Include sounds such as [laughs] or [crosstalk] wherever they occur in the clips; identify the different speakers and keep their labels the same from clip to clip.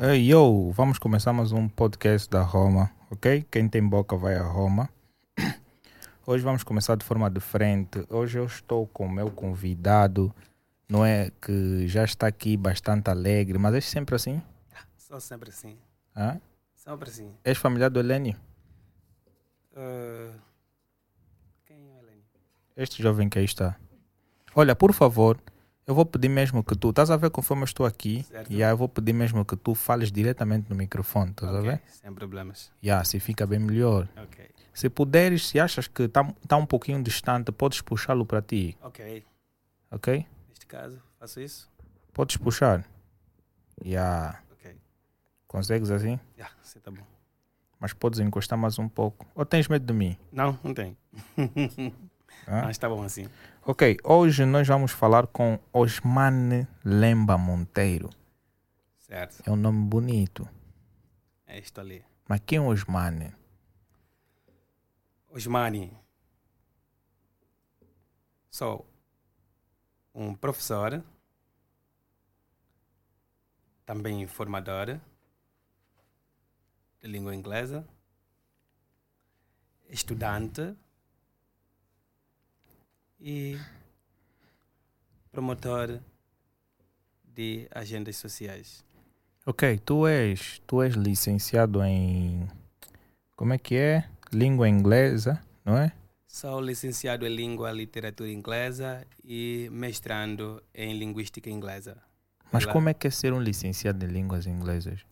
Speaker 1: Hey, yo, vamos começar mais um podcast da Roma, ok? Quem tem boca vai a Roma. [coughs] Hoje vamos começar de forma diferente. Hoje eu estou com o meu convidado, não é que já está aqui bastante alegre, mas é sempre assim?
Speaker 2: Sou sempre assim.
Speaker 1: Hã?
Speaker 2: Sempre assim.
Speaker 1: És familiar do Eleni?
Speaker 2: Uh, quem é o Helene?
Speaker 1: Este jovem que aí está. Olha, por favor, eu vou pedir mesmo que tu, estás a ver conforme eu estou aqui,
Speaker 2: Certo.
Speaker 1: e aí eu vou pedir mesmo que tu fales diretamente no microfone, estás a
Speaker 2: Ok,
Speaker 1: ver?
Speaker 2: Sem problemas.
Speaker 1: Já, se fica bem melhor.
Speaker 2: Ok.
Speaker 1: Se puderes, se achas que está tá um pouquinho distante, podes puxá-lo para ti,
Speaker 2: Ok.
Speaker 1: ok?
Speaker 2: Neste caso, faço isso?
Speaker 1: Podes puxar. Já.
Speaker 2: Ok.
Speaker 1: Consegues assim?
Speaker 2: Já, você tá bom.
Speaker 1: Mas podes encostar mais um pouco. Ou tens medo de mim?
Speaker 2: Não, não tem. [laughs]
Speaker 1: Hã?
Speaker 2: Mas tá bom assim.
Speaker 1: Ok, hoje nós vamos falar com Osmane Lemba Monteiro.
Speaker 2: Certo.
Speaker 1: É um nome bonito.
Speaker 2: É isto ali.
Speaker 1: Mas quem é Osmane?
Speaker 2: Osmani. Sou um professor, também formador de língua inglesa, estudante e promotor de agendas sociais.
Speaker 1: Ok, tu és, tu és licenciado em. Como é que é? Língua inglesa, não é?
Speaker 2: Sou licenciado em língua e literatura inglesa e mestrando em linguística inglesa.
Speaker 1: Mas como é que é ser um licenciado em línguas inglesas?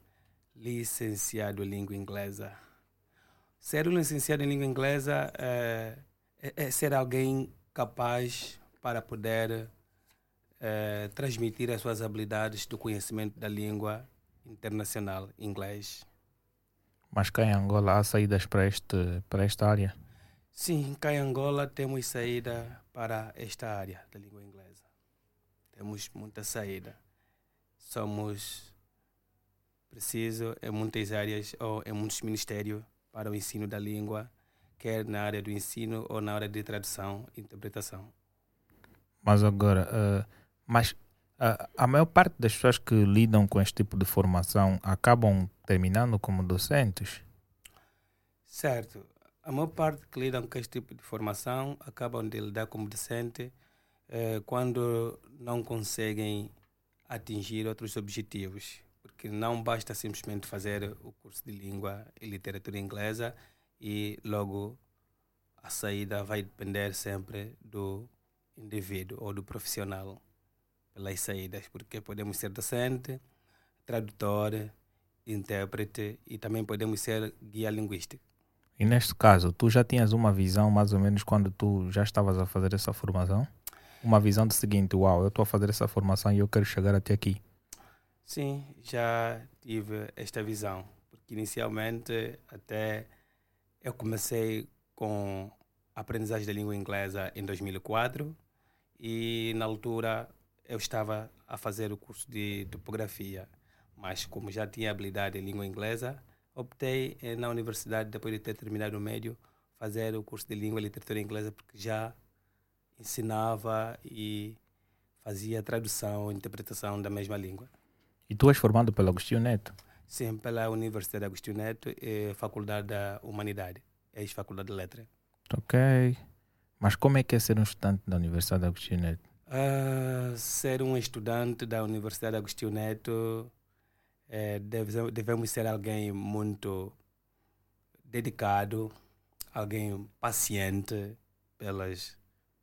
Speaker 2: licenciado em língua inglesa. Ser um licenciado em língua inglesa é, é- é ser alguém capaz para poder é, transmitir as suas habilidades do conhecimento da língua internacional inglês.
Speaker 1: Mas cá em Angola há saídas para, este, para esta área.
Speaker 2: Sim, cá em Angola temos saída para esta área da língua inglesa. Temos muita saída. Somos preciso em muitas áreas ou em muitos ministérios para o ensino da língua, quer na área do ensino ou na área de tradução e interpretação.
Speaker 1: Mas agora, ah, mas ah, a maior parte das pessoas que lidam com este tipo de formação acabam terminando como docentes.
Speaker 2: Certo. A maior parte que lidam com este tipo de formação acabam de lidar como docente eh, quando não conseguem atingir outros objetivos. Porque não basta simplesmente fazer o curso de língua e literatura inglesa e logo a saída vai depender sempre do indivíduo ou do profissional pelas saídas. Porque podemos ser docente, tradutor, intérprete e também podemos ser guia linguístico.
Speaker 1: E neste caso, tu já tinhas uma visão mais ou menos quando tu já estavas a fazer essa formação? Uma visão do seguinte, uau, eu estou a fazer essa formação e eu quero chegar até aqui.
Speaker 2: Sim, já tive esta visão, porque inicialmente até eu comecei com a aprendizagem da língua inglesa em 2004 e na altura eu estava a fazer o curso de topografia, mas como já tinha habilidade em língua inglesa, optei eh, na universidade, depois de ter terminado o médio, fazer o curso de língua e literatura inglesa, porque já ensinava e fazia tradução interpretação da mesma língua.
Speaker 1: E tu és formado pelo Agostinho Neto.
Speaker 2: Sim, pela Universidade Agostinho Neto e Faculdade da Humanidade, ex-Faculdade de Letras.
Speaker 1: Ok. Mas como é que é ser um estudante da Universidade Agostinho Neto?
Speaker 2: Ah, ser um estudante da Universidade Agostinho Neto, eh, deve- devemos ser alguém muito dedicado, alguém paciente pelas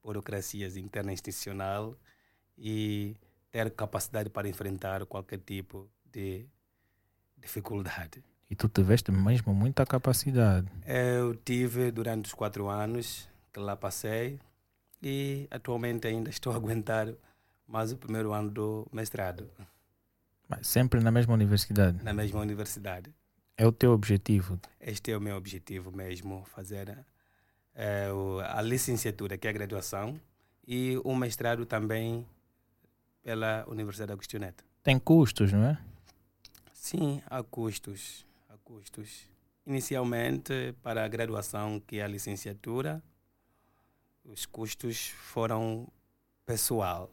Speaker 2: burocracias interna institucional e ter capacidade para enfrentar qualquer tipo de dificuldade.
Speaker 1: E tu tiveste mesmo muita capacidade.
Speaker 2: Eu tive durante os quatro anos que lá passei e atualmente ainda estou [laughs] a aguentar mais o primeiro ano do mestrado
Speaker 1: Mas sempre na mesma universidade.
Speaker 2: na mesma universidade.
Speaker 1: É o teu objetivo.
Speaker 2: Este é o meu objetivo mesmo, fazer o- a licenciatura, que é a graduação, e o mestrado também pela Universidade Agostinho Neto.
Speaker 1: Tem custos, não é?
Speaker 2: Sim, há custos. Há custos. Inicialmente, para a graduação, que é a licenciatura, os custos foram pessoal,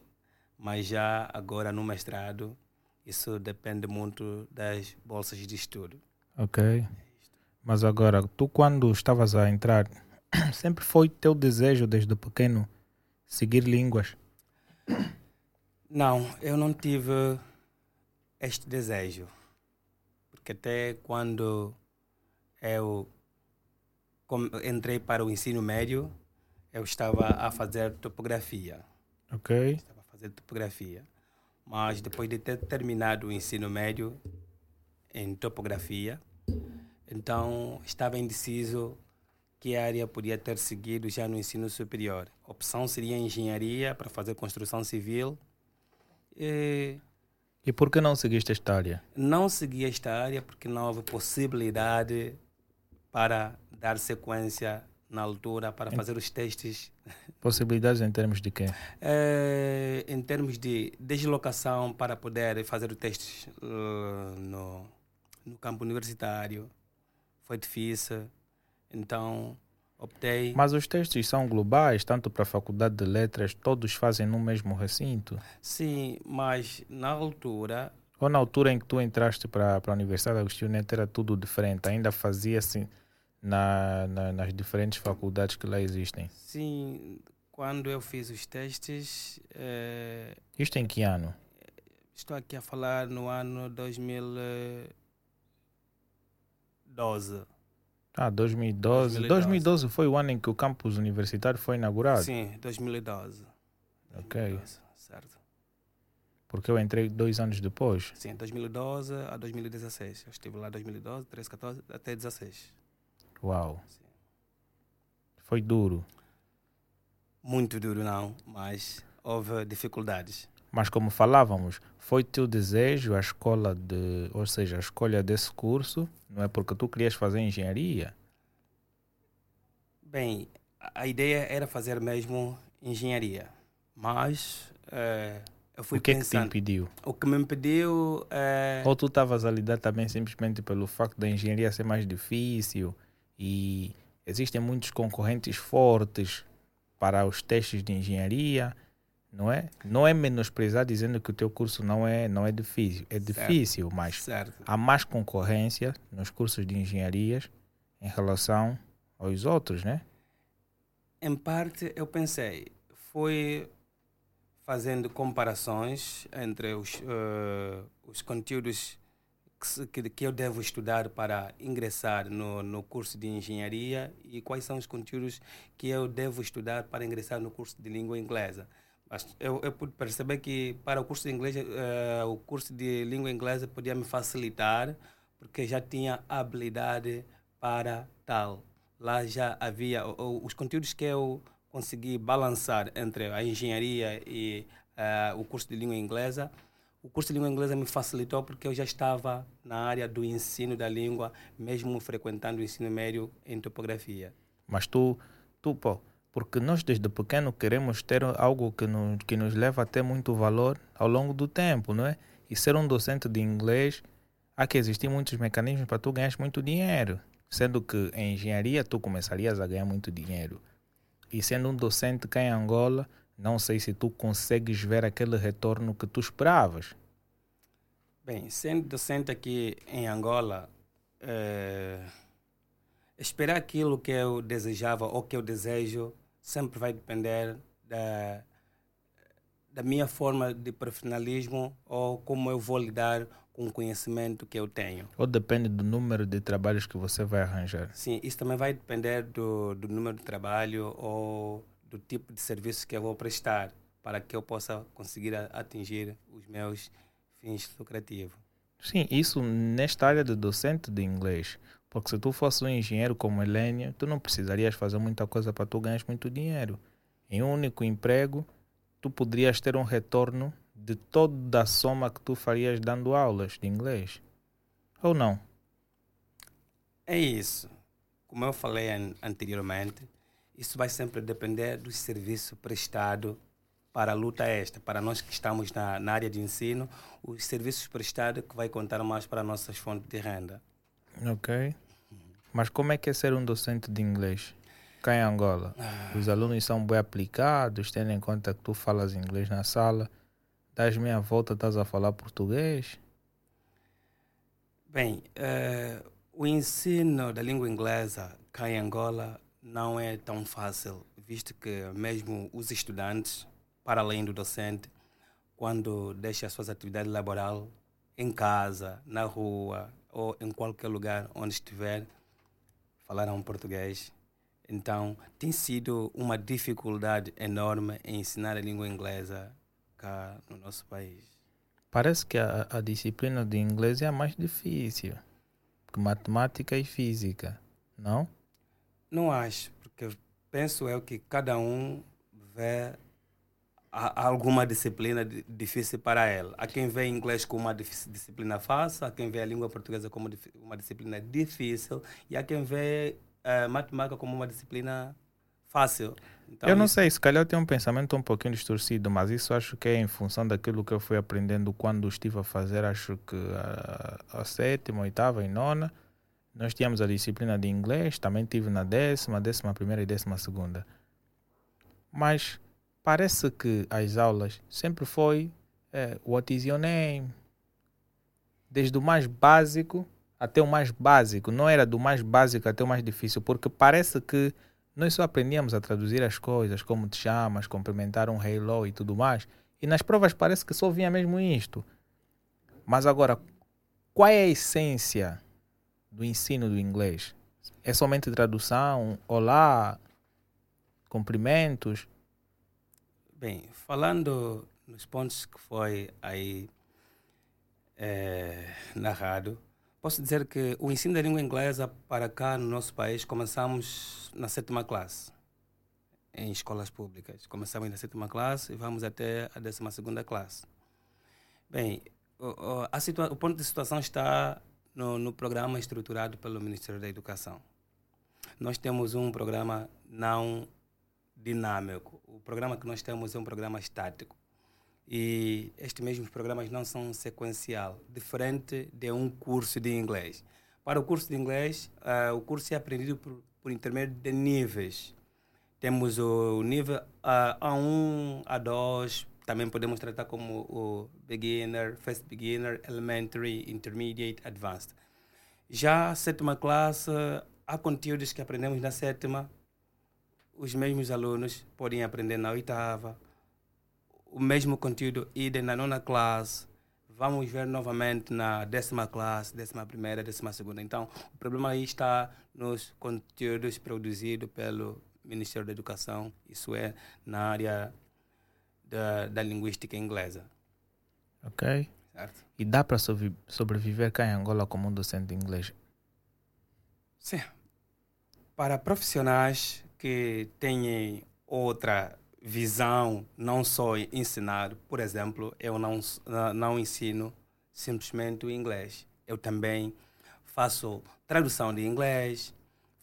Speaker 2: mas já agora no mestrado isso depende muito das bolsas de estudo.
Speaker 1: Ok. Mas agora, tu quando estavas a entrar, [coughs] sempre foi teu desejo desde pequeno seguir línguas?
Speaker 2: Não, eu não tive este desejo. Porque até quando eu entrei para o ensino médio, eu estava a fazer topografia.
Speaker 1: Ok.
Speaker 2: Estava a fazer topografia. Mas depois de ter terminado o ensino médio em topografia, então estava indeciso que área podia ter seguido já no ensino superior. A opção seria engenharia para fazer construção civil.
Speaker 1: E, e por que não seguiste esta área?
Speaker 2: Não segui esta área porque não houve possibilidade para dar sequência na altura para fazer os testes. [laughs]
Speaker 1: Possibilidades em termos de quê?
Speaker 2: É, em termos de deslocação para poder fazer os testes uh, no, no campo universitário. Foi difícil. Então, optei.
Speaker 1: Mas os testes são globais, tanto para a Faculdade de Letras, todos fazem no mesmo recinto?
Speaker 2: Sim, mas na altura.
Speaker 1: Ou na altura em que tu entraste para, a Universidade Agostinho Neto era tudo diferente, ainda fazia-se. Assim na, na, nas diferentes faculdades que lá existem?
Speaker 2: Sim, quando eu fiz os testes. É...
Speaker 1: Isto em que ano?
Speaker 2: Estou aqui a falar no ano 2012.
Speaker 1: Ah, 2012. 2012. 2012 foi o ano em que o campus universitário foi inaugurado?
Speaker 2: Sim, 2012.
Speaker 1: Ok.
Speaker 2: 2012, certo.
Speaker 1: Porque eu entrei dois anos depois?
Speaker 2: Sim, 2012 a 2016. Eu estive lá 2012, 13, 14 até 16.
Speaker 1: Uau. Sim. Foi duro.
Speaker 2: Muito duro, não, mas houve dificuldades.
Speaker 1: Mas como falávamos, foi teu desejo a escola de, ou seja, a escolha desse curso, não é porque tu querias fazer engenharia?
Speaker 2: Bem, a ideia era fazer mesmo engenharia, mas uh, eu fui
Speaker 1: o que
Speaker 2: pensando,
Speaker 1: é que te impediu?
Speaker 2: O que me impediu é...
Speaker 1: Ou tu estavas a lidar também simplesmente pelo facto da engenharia ser mais difícil e existem muitos concorrentes fortes para os testes de engenharia, não é? Não é menosprezar dizendo que o teu curso não é não é difícil, é difícil, certo. mas
Speaker 2: certo.
Speaker 1: há mais concorrência nos cursos de engenharias em relação aos outros, né?
Speaker 2: Em parte eu pensei, foi fazendo comparações entre os, uh, os conteúdos que, que eu devo estudar para ingressar no, no curso de engenharia e quais são os conteúdos que eu devo estudar para ingressar no curso de língua inglesa. Eu, eu pude perceber que para o curso de inglês, uh, o curso de língua inglesa podia me facilitar porque já tinha habilidade para tal. Lá já havia os conteúdos que eu consegui balançar entre a engenharia e uh, o curso de língua inglesa o curso de língua inglesa me facilitou porque eu já estava na área do ensino da língua, mesmo frequentando o ensino médio em topografia.
Speaker 1: Mas tu, tu pô, porque nós desde pequeno queremos ter algo que nos, que nos leva a ter muito valor ao longo do tempo, não é? E ser um docente de inglês, há que existir muitos mecanismos para tu ganhar muito dinheiro. Sendo que em engenharia tu começarias a ganhar muito dinheiro. E sendo um docente cá em Angola, não sei se tu consegues ver aquele retorno que tu esperavas.
Speaker 2: Bem, sendo docente aqui em Angola, é, esperar aquilo que eu desejava ou que eu desejo sempre vai depender da, da minha forma de profissionalismo ou como eu vou lidar com o conhecimento que eu tenho.
Speaker 1: Ou depende do número de trabalhos que você vai arranjar?
Speaker 2: Sim, isso também vai depender do, do número de trabalho ou do tipo de serviço que eu vou prestar para que eu possa conseguir atingir os meus fins lucrativos.
Speaker 1: Sim, isso nesta área de docente de inglês. Porque se tu fosse um engenheiro como Helênia, tu não precisarias fazer muita coisa para tu ganhar muito dinheiro. Em um único emprego, tu poderias ter um retorno de toda a soma que tu farias dando aulas de inglês. Ou não?
Speaker 2: É isso. Como eu falei anteriormente, isso vai sempre depender do serviço prestado para a luta esta, para nós que estamos na, na área de ensino, os serviços prestados que vai contar mais para nossas fontes de renda.
Speaker 1: Ok. Mas como é que é ser um docente de inglês? cá em Angola? Os alunos são bem aplicados, tendo em conta que tu falas inglês na sala. Das meia volta, estás a falar português?
Speaker 2: Bem, eh, o ensino da língua inglesa cá em Angola não é tão fácil, visto que mesmo os estudantes, para além do docente, quando deixam as suas atividades laboral em casa, na rua ou em qualquer lugar onde estiver, falarão português. Então, tem sido uma dificuldade enorme em ensinar a língua inglesa cá no nosso país.
Speaker 1: Parece que a, a disciplina de inglês é a mais difícil que matemática e física, não?
Speaker 2: Não acho, porque penso eu que cada um vê a- alguma disciplina di- difícil para ele. Há quem vê inglês como uma disciplina fácil, há quem vê a língua portuguesa como uma disciplina difícil e há quem vê eh, matemática como uma disciplina fácil. Então,
Speaker 1: eu não sei, se calhar eu tenho um pensamento um pouquinho distorcido, mas isso acho que é em função daquilo que eu fui aprendendo quando estive a fazer, acho que a, a sétima, oitava e nona, nós tínhamos a disciplina de inglês, também tive na décima, décima primeira e décima segunda. Mas parece que as aulas sempre foi eh, what is your name? Desde o mais básico até o mais básico, não era do mais básico até o mais difícil, porque parece que nós só aprendíamos a traduzir as coisas, como te chamas, cumprimentar um hello e tudo mais. E nas provas parece que só vinha mesmo isto. Mas agora, qual é a essência do ensino do inglês? É somente tradução? Olá, cumprimentos?
Speaker 2: Bem, falando nos pontos que foi aí eh, narrado, posso dizer que o ensino da língua inglesa para cá no nosso país começamos na sétima classe, em escolas públicas. Começamos na sétima classe e vamos até a décima segunda classe. Bem, o- a situa- o ponto de situação está no, no programa estruturado pelo Ministério da Educação. Nós temos um programa não dinâmico. O programa que nós temos é um programa estático. E estes mesmos programas não são sequencial, diferente de um curso de inglês. Para o curso de inglês, ah, o curso é aprendido por, por intermédio de níveis. Temos o nível ah, A1, A2, também podemos tratar como o beginner, first beginner, elementary, intermediate, advanced. Já a sétima classe, há conteúdos que aprendemos na sétima, os mesmos alunos podem aprender na oitava, o mesmo conteúdo idem na nona classe, vamos ver novamente na décima classe, décima primeira, décima segunda. Então, o problema aí está nos conteúdos produzidos pelo Ministério da Educação, isso é, na área da, da linguística inglesa.
Speaker 1: Ok?
Speaker 2: Certo?
Speaker 1: E dá para sobrevi- sobreviver cá em Angola como um docente de inglês?
Speaker 2: Sim. Para profissionais que têm outra visão, não só ensinar, por exemplo, eu não, não- ensino simplesmente o inglês. Eu também faço tradução de inglês,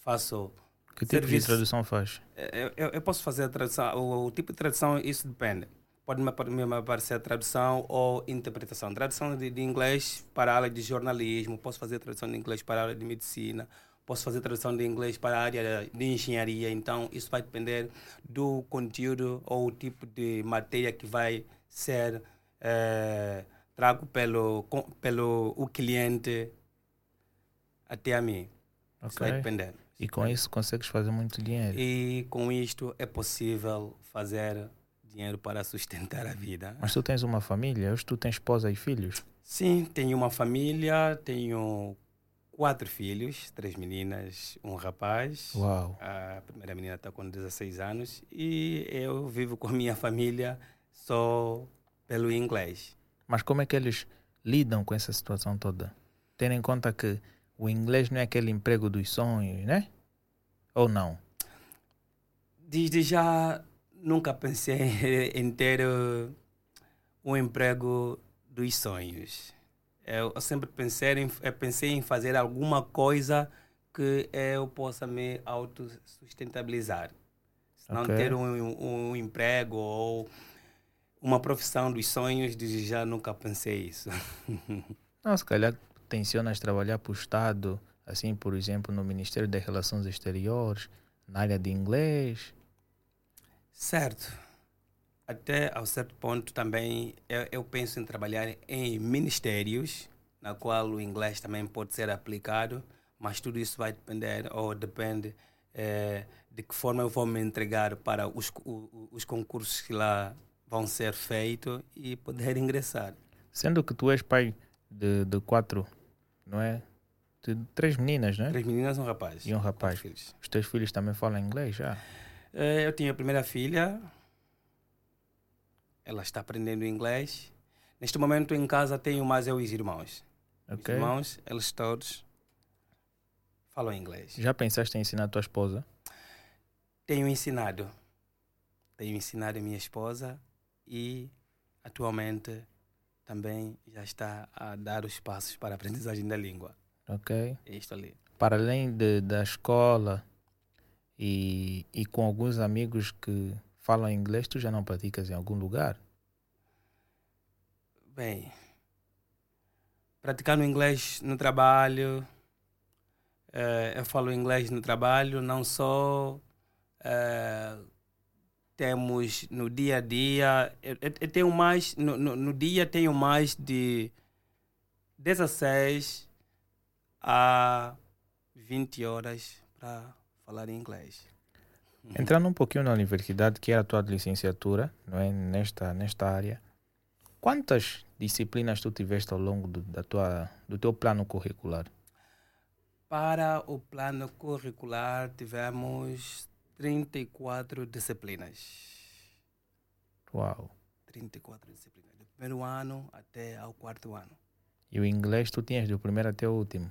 Speaker 2: faço.
Speaker 1: Que tipo
Speaker 2: Serviço.
Speaker 1: de tradução faz?
Speaker 2: Eu, eu, eu posso fazer a tradução, o, o tipo de tradução, isso depende. Pode me aparecer tradução ou interpretação. Tradução de, de inglês para a área de jornalismo, posso fazer tradução de inglês para a área de medicina, posso fazer tradução de inglês para a área de engenharia. Então, isso vai depender do conteúdo ou o tipo de matéria que vai ser eh, trago pelo, pelo o cliente até a mim. Isso vai depender.
Speaker 1: E com isso consegues fazer muito dinheiro.
Speaker 2: E com isto é possível fazer dinheiro para sustentar a vida.
Speaker 1: Mas tu tens uma família, hoje tu tens esposa e filhos.
Speaker 2: Sim, tenho uma família, tenho quatro filhos, três meninas, um rapaz.
Speaker 1: Uau.
Speaker 2: A primeira menina está com 16 anos e eu vivo com a minha família só pelo inglês.
Speaker 1: Mas como é que eles lidam com essa situação toda? Tendo em conta que o inglês não é aquele emprego dos sonhos, né? Ou não?
Speaker 2: Desde já nunca pensei [laughs] em ter uh, um emprego dos sonhos. Eu sempre pensei em, eu pensei em fazer alguma coisa que eu possa me autossustentabilizar. Se não
Speaker 1: Ok.
Speaker 2: ter um, um emprego ou uma profissão dos sonhos, desde já nunca pensei isso. [laughs]
Speaker 1: Não, se calhar tensionas trabalhar para o Estado, assim, por exemplo, no Ministério das Relações Exteriores, na área de inglês?
Speaker 2: Certo. Até ao certo ponto também eu, eu penso em trabalhar em ministérios, na qual o inglês também pode ser aplicado, mas tudo isso vai depender, ou depende eh, de que forma eu vou me entregar para os, o- os concursos que lá vão ser feitos e poder ingressar.
Speaker 1: Sendo que tu és pai de, de quatro, não é? De três meninas, não é?
Speaker 2: Três meninas e um rapaz.
Speaker 1: E um rapaz. Os teus filhos também falam inglês já?
Speaker 2: Eh, Eu tinha a primeira filha, ela está aprendendo inglês. Neste momento em casa tenho mais eu e os irmãos.
Speaker 1: Ok.
Speaker 2: Os irmãos, eles todos falam inglês.
Speaker 1: Já pensaste em ensinar a tua esposa?
Speaker 2: Tenho ensinado. Tenho ensinado a minha esposa e atualmente também já está a dar os passos para a aprendizagem da língua.
Speaker 1: Ok.
Speaker 2: É isto ali.
Speaker 1: Para além de, da escola e, e com alguns amigos que falam inglês, tu já não praticas em algum lugar?
Speaker 2: Bem, praticando inglês no trabalho, eh, eu falo inglês no trabalho, não só eh, temos no dia a dia, eu- eu tenho mais, no, no, no dia tenho mais de 16 a 20 horas para falar inglês.
Speaker 1: Entrando um pouquinho na universidade, que era a tua licenciatura, não é? Nesta, nesta área, quantas disciplinas tu tiveste ao longo do, da tua, do teu plano curricular?
Speaker 2: Para o plano curricular, tivemos 34 disciplinas.
Speaker 1: Uau!
Speaker 2: 34 disciplinas. Do primeiro ano até ao quarto ano.
Speaker 1: E o inglês tu tinhas do primeiro até o último?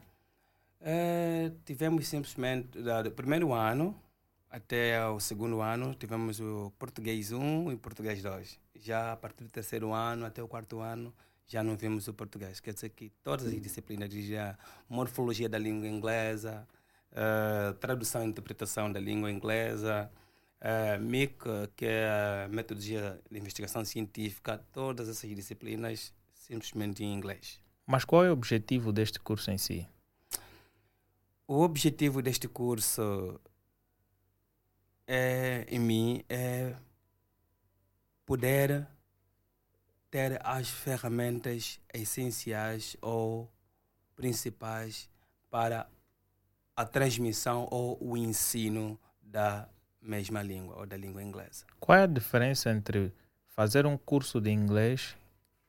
Speaker 2: Eh, tivemos simplesmente, da- do primeiro ano até ao segundo ano, tivemos o português 1 e o português 2. Já a partir do terceiro ano até o quarto ano, já não vimos o português. Quer dizer que todas as disciplinas, já morfologia da língua inglesa, eh, tradução e interpretação da língua inglesa, eh, MIC, que é a metodologia de investigação científica, todas essas disciplinas simplesmente em inglês.
Speaker 1: Mas qual é o objetivo deste curso em si?
Speaker 2: O objetivo deste curso é, em mim é poder ter as ferramentas essenciais ou principais para a transmissão ou o ensino da mesma língua ou da língua inglesa.
Speaker 1: Qual é a diferença entre fazer um curso de inglês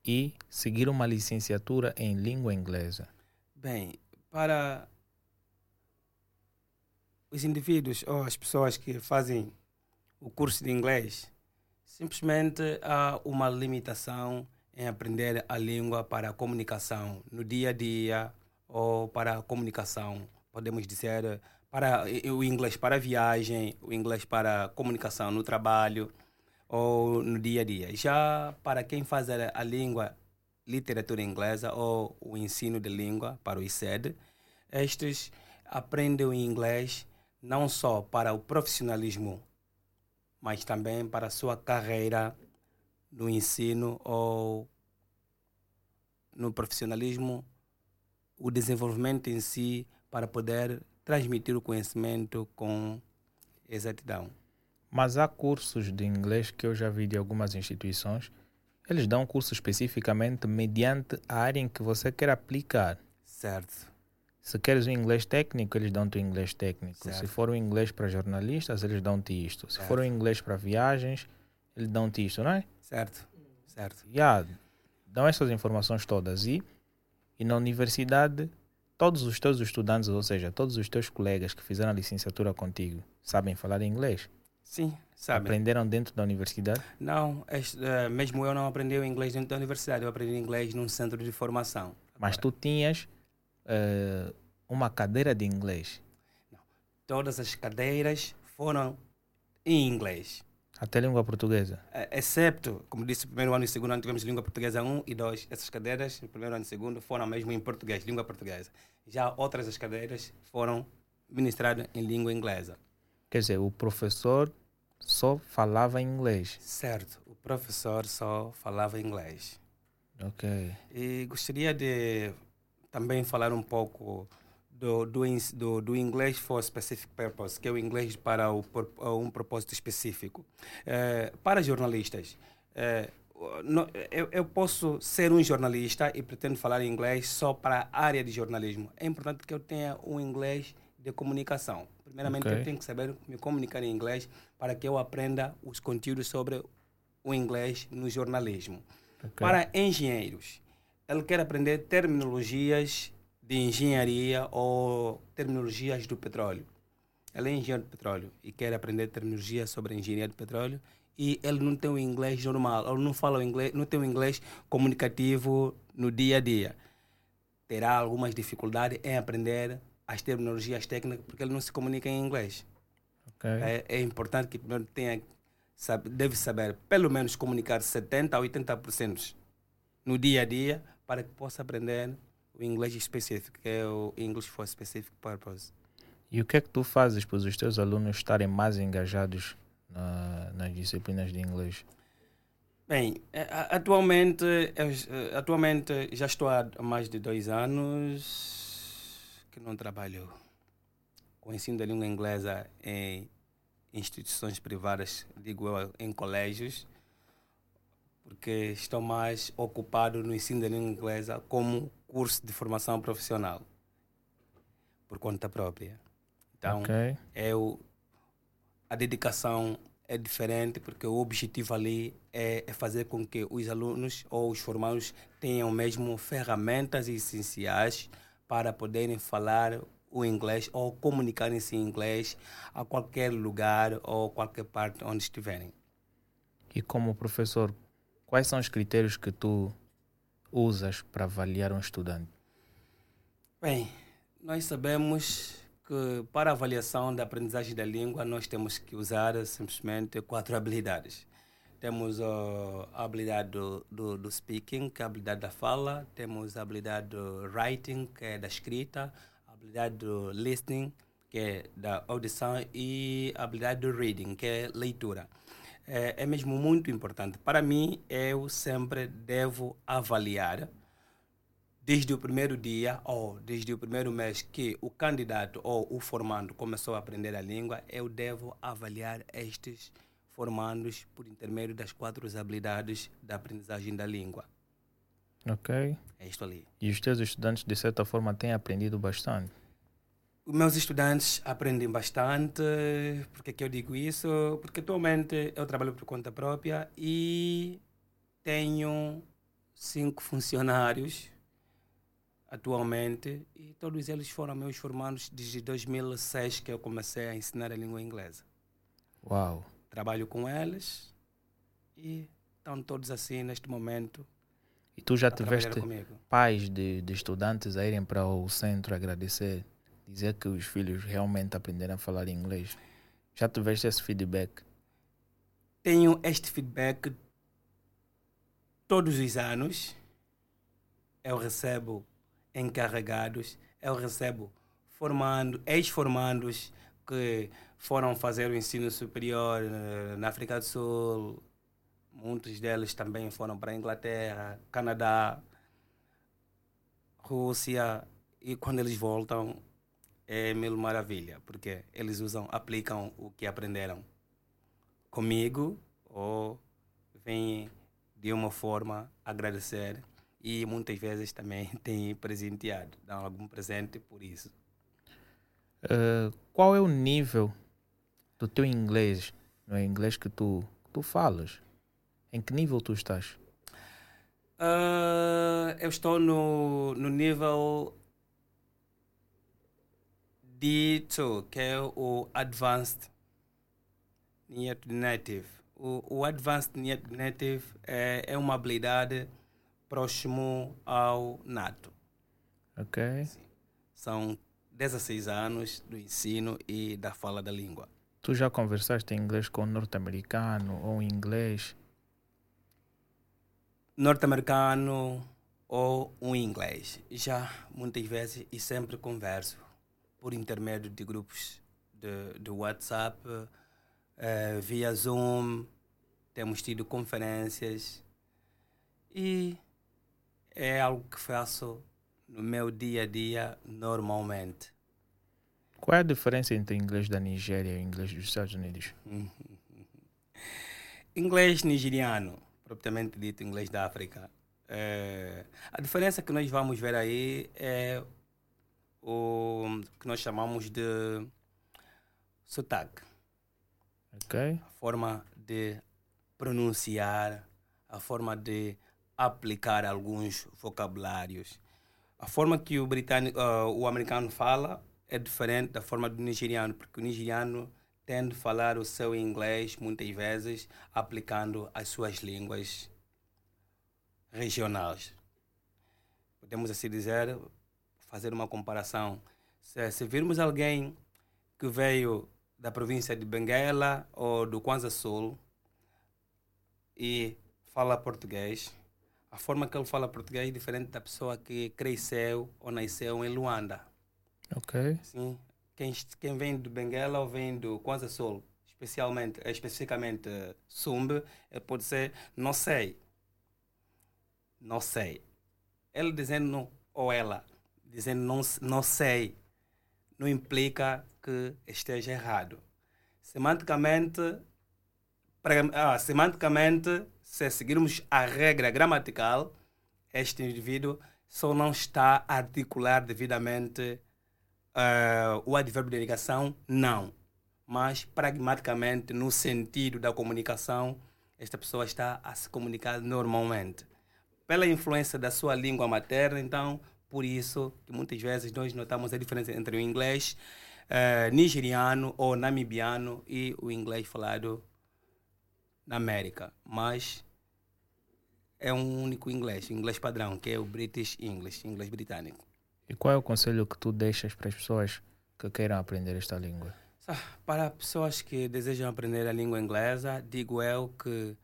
Speaker 1: e seguir uma licenciatura em língua inglesa?
Speaker 2: Bem, para os indivíduos ou as pessoas que fazem o curso de inglês, simplesmente há uma limitação em aprender a língua para a comunicação no dia a dia ou para a comunicação, podemos dizer, para o inglês para viagem, o inglês para comunicação no trabalho ou no dia a dia. Já para quem faz a língua literatura inglesa ou o ensino de língua para o ICED, estes aprendem o inglês não só para o profissionalismo, mas também para a sua carreira no ensino ou no profissionalismo, o desenvolvimento em si para poder transmitir o conhecimento com exatidão.
Speaker 1: Mas há cursos de inglês que eu já vi de algumas instituições, eles dão curso especificamente mediante a área em que você quer aplicar.
Speaker 2: Certo.
Speaker 1: Se queres o inglês técnico, eles dão-te o inglês técnico. Se
Speaker 2: Certo.
Speaker 1: for o inglês para jornalistas, eles dão-te isto. Se
Speaker 2: Certo.
Speaker 1: for o inglês para viagens, eles dão-te isto, não é?
Speaker 2: Certo. Certo.
Speaker 1: Já dão essas informações todas. E, e na universidade, todos os teus estudantes, ou seja, todos os teus colegas que fizeram a licenciatura contigo, sabem falar inglês?
Speaker 2: Sim, sabe.
Speaker 1: Aprenderam dentro da universidade?
Speaker 2: Não, este, eh, mesmo eu não aprendi o inglês dentro da universidade, eu aprendi inglês num centro de formação.
Speaker 1: Mas tu tinhas eh, uma cadeira de inglês.
Speaker 2: Todas as cadeiras foram em inglês.
Speaker 1: Até língua portuguesa.
Speaker 2: Eh, Excepto, como disse, primeiro ano e segundo ano tivemos língua portuguesa 1 e 2. Essas cadeiras, no primeiro ano e segundo, foram mesmo em português, língua portuguesa. Já outras as cadeiras foram ministradas em língua inglesa.
Speaker 1: Quer dizer, o professor só falava inglês.
Speaker 2: Certo, o professor só falava inglês.
Speaker 1: Ok.
Speaker 2: E gostaria de também falar um pouco do, do, do, do inglês for specific purpose, que é o inglês para o, um propósito específico. É, para jornalistas, é, no, eu, eu, posso ser um jornalista e pretendo falar inglês só para a área de jornalismo. É importante que eu tenha um inglês de comunicação. Primeiramente, okay. eu tenho que saber me comunicar em inglês para que eu aprenda os conteúdos sobre o inglês no jornalismo. Okay. Para engenheiros, ele quer aprender terminologias de engenharia ou terminologias do petróleo. Ele é engenheiro de petróleo e quer aprender terminologia sobre engenharia de petróleo e ele não tem o inglês normal, ele não fala o inglês, não tem o inglês comunicativo no dia a dia. Terá algumas dificuldades em aprender as terminologias técnicas porque ele não se comunica em inglês. Okay. É, é, importante que primeiro tenha sabe, deve saber pelo menos comunicar 70 a 80% no dia a dia para que possa aprender o inglês específico, que é o English for Specific Purpose.
Speaker 1: E o que é que tu fazes para os teus alunos estarem mais engajados na, nas disciplinas de inglês?
Speaker 2: Bem, é, atualmente, atualmente já estou há mais de dois anos que não trabalho com ensino da língua inglesa em instituições privadas, digo eu, em colégios porque estou mais ocupado no ensino da língua inglesa como curso de formação profissional, por conta própria. Então, okay. eu, a dedicação é diferente porque o objetivo ali é, é, fazer com que os alunos ou os formados tenham mesmo ferramentas essenciais para poderem falar o inglês ou comunicarem-se em inglês a qualquer lugar ou qualquer parte onde estiverem.
Speaker 1: E como professor, Quais são os critérios que tu usas para avaliar um estudante?
Speaker 2: Bem, nós sabemos que para avaliação da aprendizagem da língua nós temos que usar simplesmente quatro habilidades. Temos a habilidade do, do, do, speaking, que é a habilidade da fala, temos a habilidade do writing, que é da escrita, a habilidade do listening, que é da audição, e a habilidade do reading, que é leitura é, é mesmo muito importante. Para mim, eu sempre devo avaliar desde o primeiro dia ou desde o primeiro mês que o candidato ou o formando começou a aprender a língua, eu devo avaliar estes formandos por intermédio das quatro habilidades da aprendizagem da língua.
Speaker 1: Ok.
Speaker 2: É isto ali.
Speaker 1: E os teus estudantes, de certa forma, têm aprendido bastante?
Speaker 2: Os meus estudantes aprendem bastante. Por que, que eu digo isso? Porque atualmente eu trabalho por conta própria e tenho cinco funcionários atualmente e todos eles foram meus formandos desde 2006 que eu comecei a ensinar a língua inglesa.
Speaker 1: Uau!
Speaker 2: Trabalho com eles e estão todos assim neste momento.
Speaker 1: E tu já tiveste pais de, de estudantes a irem para o centro agradecer? Dizer que os filhos realmente aprenderam a falar inglês. Já tiveste esse feedback?
Speaker 2: Tenho este feedback todos os anos. Eu recebo encarregados, eu recebo formando, ex-formandos que foram fazer o ensino superior eh, na África do Sul. Muitos deles também foram para a Inglaterra, Canadá, Rússia. E quando eles voltam, é mil maravilha, porque eles usam, aplicam o que aprenderam comigo ou vêm de uma forma agradecer e muitas vezes também [laughs] têm presenteado, dão algum presente por isso.
Speaker 1: Uh, qual é o nível do teu inglês, no é inglês que tu, tu falas? Em que nível tu estás?
Speaker 2: Uh, eu estou no, no nível D2, que é o Advanced Near Native. O, o Advanced Near Native é, é uma habilidade próximo ao nato.
Speaker 1: Ok.
Speaker 2: Sim. São 16 anos do ensino e da fala da língua.
Speaker 1: Tu já conversaste em inglês com um norte-americano ou inglês?
Speaker 2: Norte-americano ou um inglês. Já muitas vezes e sempre converso por intermédio de grupos de, de WhatsApp, uh, via Zoom, temos tido conferências e é algo que faço no meu dia a dia normalmente.
Speaker 1: Qual é a diferença entre o inglês da Nigéria e o inglês dos Estados Unidos? [laughs]
Speaker 2: inglês nigeriano, propriamente dito, inglês da África. É, a diferença que nós vamos ver aí é o que nós chamamos de sotaque.
Speaker 1: Ok.
Speaker 2: A forma de pronunciar, a forma de aplicar alguns vocabulários. A forma que o, britânico, uh, o americano fala é diferente da forma do nigeriano, porque o nigeriano tende a falar o seu inglês muitas vezes aplicando as suas línguas regionais. Podemos assim dizer, fazer uma comparação. Se, se virmos alguém que veio da província de Benguela ou do Kwanza Sul e fala português, a forma que ele fala português é diferente da pessoa que cresceu ou nasceu em Luanda.
Speaker 1: Ok.
Speaker 2: Sim. Quem, quem vem do Benguela ou vem do Kwanza Sul, especialmente, especificamente Sumbe, pode ser não sei. Não sei. Ele dizendo ou ela dizendo não, não sei, não implica que esteja errado. Semanticamente, ah, semanticamente, se seguirmos a regra gramatical, este indivíduo só não está a articular devidamente uh, o advérbio de negação, não. Mas, pragmaticamente, no sentido da comunicação, esta pessoa está a se comunicar normalmente. Pela influência da sua língua materna, então, por isso que muitas vezes nós notamos a diferença entre o inglês uh, nigeriano ou namibiano e o inglês falado na América. Mas é um único inglês, o inglês padrão, que é o British English, inglês britânico.
Speaker 1: E qual é o conselho que tu deixas para as pessoas que queiram aprender esta língua?
Speaker 2: Para pessoas que desejam aprender a língua inglesa, digo eu que